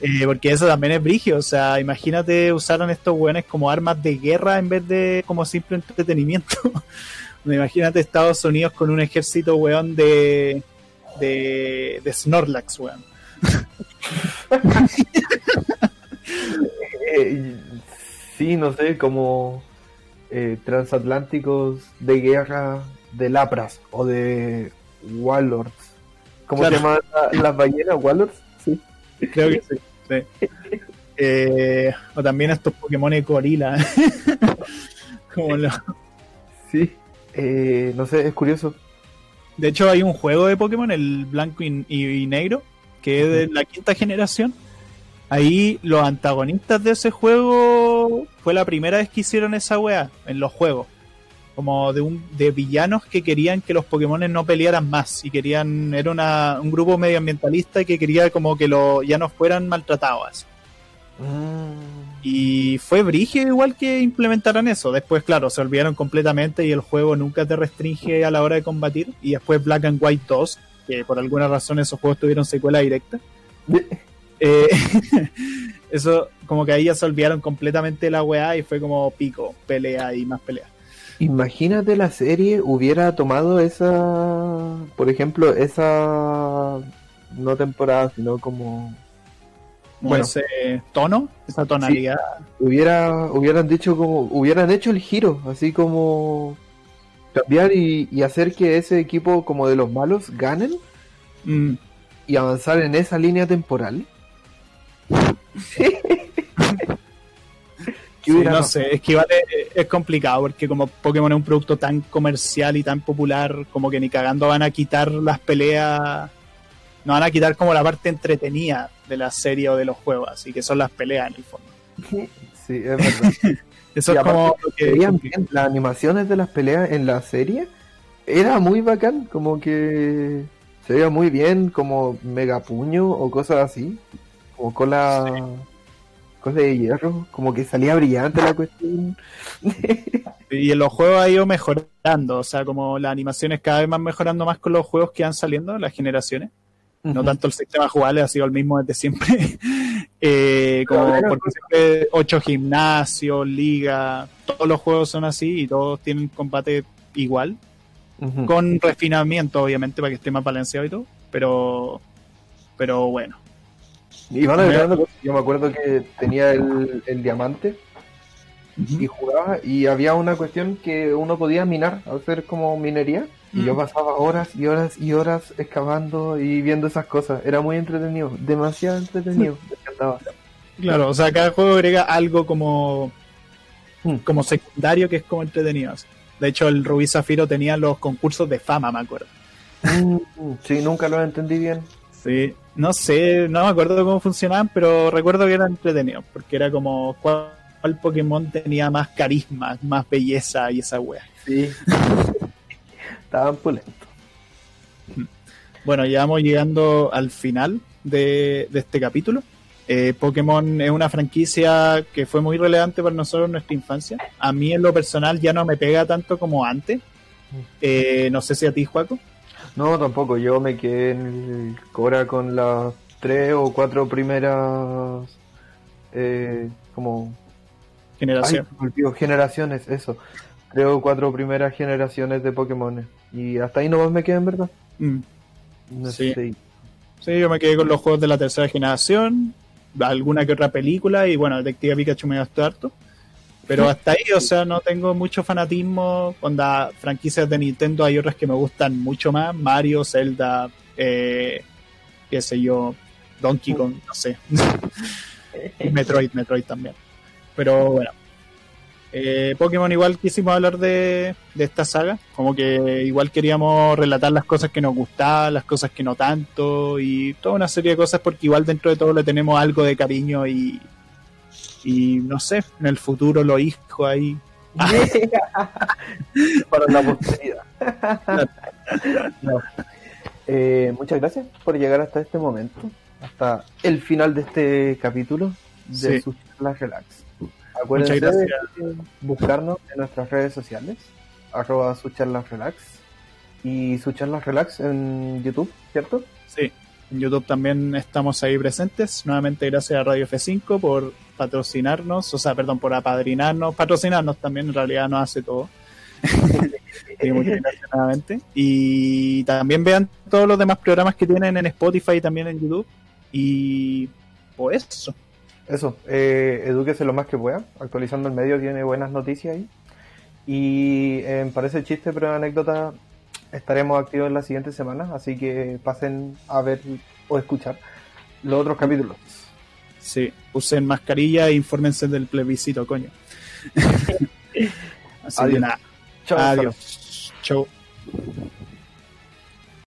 Eh, porque eso también es brigio, o sea, imagínate usaran estos weones como armas de guerra en vez de como simple entretenimiento. imagínate Estados Unidos con un ejército weón de, de, de Snorlax, weón. Eh, sí, no sé, como eh, transatlánticos de guerra de Lapras o de Warlords. ¿Cómo Claro. se llaman la- las ballenas? ¿Warlords? Sí. Creo que sí. sí. Eh, o también estos Pokémon gorila. Como lo- Sí. Eh, no sé, es curioso. De hecho, hay un juego de Pokémon, el blanco y, y- y negro, que es de la quinta generación. Ahí los antagonistas de ese juego fue la primera vez que hicieron esa wea en los juegos. Como de un de villanos que querían que los Pokémon no pelearan más y querían era una, un grupo medioambientalista que quería como que lo, ya no fueran maltratados. Mm. Y fue brígido igual que implementaran eso. Después, claro, se olvidaron completamente y el juego nunca te restringe a la hora de combatir. Y después Black and White 2, que por alguna razón esos juegos tuvieron secuela directa. Eh, eso, como que ahí ya se olvidaron completamente la weá y fue como pico, pelea y más pelea. Imagínate la serie hubiera tomado esa, por ejemplo, esa no temporada, sino Como Bueno. ese tono, esa tonalidad. hubiera hubieran dicho como hubieran hecho el giro, así como cambiar y, y hacer que ese equipo como de los malos ganen Mm, y avanzar en esa línea temporal. ¿Qué sí, no pasado? sé, es que es, es complicado porque como Pokémon es un producto tan comercial y tan popular, como que ni cagando van a quitar las peleas, no van a quitar como la parte entretenida de la serie o de los juegos, así que son las peleas en el fondo. Sí, es verdad. Eso Y es como veían que... bien. Las animaciones de las peleas en la serie era muy bacán, como que se veía muy bien, como mega puño o cosas así, como cola, cola de hierro, como que salía brillante la cuestión. Y en los juegos ha ido mejorando, o sea, como las animaciones cada vez más mejorando más con los juegos que van saliendo, las generaciones. No tanto el sistema jugable ha sido el mismo desde siempre. Eh, como Claro. porque siempre ocho gimnasios, liga, todos los juegos son así y todos tienen combate igual, con refinamiento obviamente para que esté más balanceado y todo, pero pero bueno. Y van agregando cosas. Yo me acuerdo que tenía el, el diamante y jugaba y había una cuestión que uno podía minar, hacer como minería. Y yo Mm. pasaba horas y horas y horas excavando y viendo esas cosas. Era muy entretenido, demasiado entretenido. Me encantaba. Claro, o sea, cada juego agrega algo como Mm. como secundario que es como entretenido. así. De hecho, el Rubí Zafiro tenía los concursos de fama, me acuerdo. Mm, Sí, nunca lo entendí bien. Sí, no sé, no me acuerdo cómo funcionaban, pero recuerdo que eran entretenidos, porque era como cuál Pokémon tenía más carisma, más belleza y esa wea. Sí. Estaban pulentos. Bueno, ya vamos llegando al final de, de este capítulo. Eh, Pokémon es una franquicia que fue muy relevante para nosotros en nuestra infancia. A mí en lo personal ya no me pega tanto como antes. Eh, no sé si a ti, Juaco. No, tampoco. Yo me quedé en el Cora con las tres o cuatro primeras. Eh, como. Olvidó, generaciones, eso. Tres o cuatro primeras generaciones de Pokémon. Y hasta ahí nomás me quedé, en verdad. Mm. No Sí. sé. Sí, yo me quedé con los juegos de la tercera generación, alguna que otra película y bueno, Detective Pikachu me gastó harto. Pero hasta ahí, o sea, no tengo mucho fanatismo. Onda, franquicias de Nintendo hay otras que me gustan mucho más. Mario, Zelda, eh, qué sé yo, Donkey Kong, no sé. y Metroid, Metroid también. Pero bueno. Eh, Pokémon igual quisimos hablar de, de esta saga, como que igual queríamos relatar las cosas que nos gustaban, las cosas que no tanto y toda una serie de cosas porque igual dentro de todo le tenemos algo de cariño y, y no sé, en el futuro lo hijo ahí. Para la posteridad. No. Eh, muchas gracias por llegar hasta este momento, hasta el final de este capítulo de Sí. sus relax. Acuérdense Muchas de gracias. buscarnos en nuestras redes sociales, arroba sus charlas relax y sus charlas relax en YouTube, ¿cierto? Sí, en YouTube también estamos ahí presentes. Nuevamente gracias a Radio F5 por patrocinarnos, o sea, perdón, por apadrinarnos, patrocinarnos también, en realidad nos hace todo. Que muchas gracias nuevamente. Y también vean todos los demás programas que tienen en Spotify y también en YouTube. Y pues eso. Eso, eh, edúquese lo más que pueda. Actualizando el medio tiene buenas noticias ahí. Y eh, parece chiste, pero anécdota. Estaremos activos en las siguientes semanas, así que pasen a ver o escuchar los otros capítulos. Sí, usen mascarilla e infórmense del plebiscito, coño. Así que Adiós. nada. Chao. Adiós. Chau.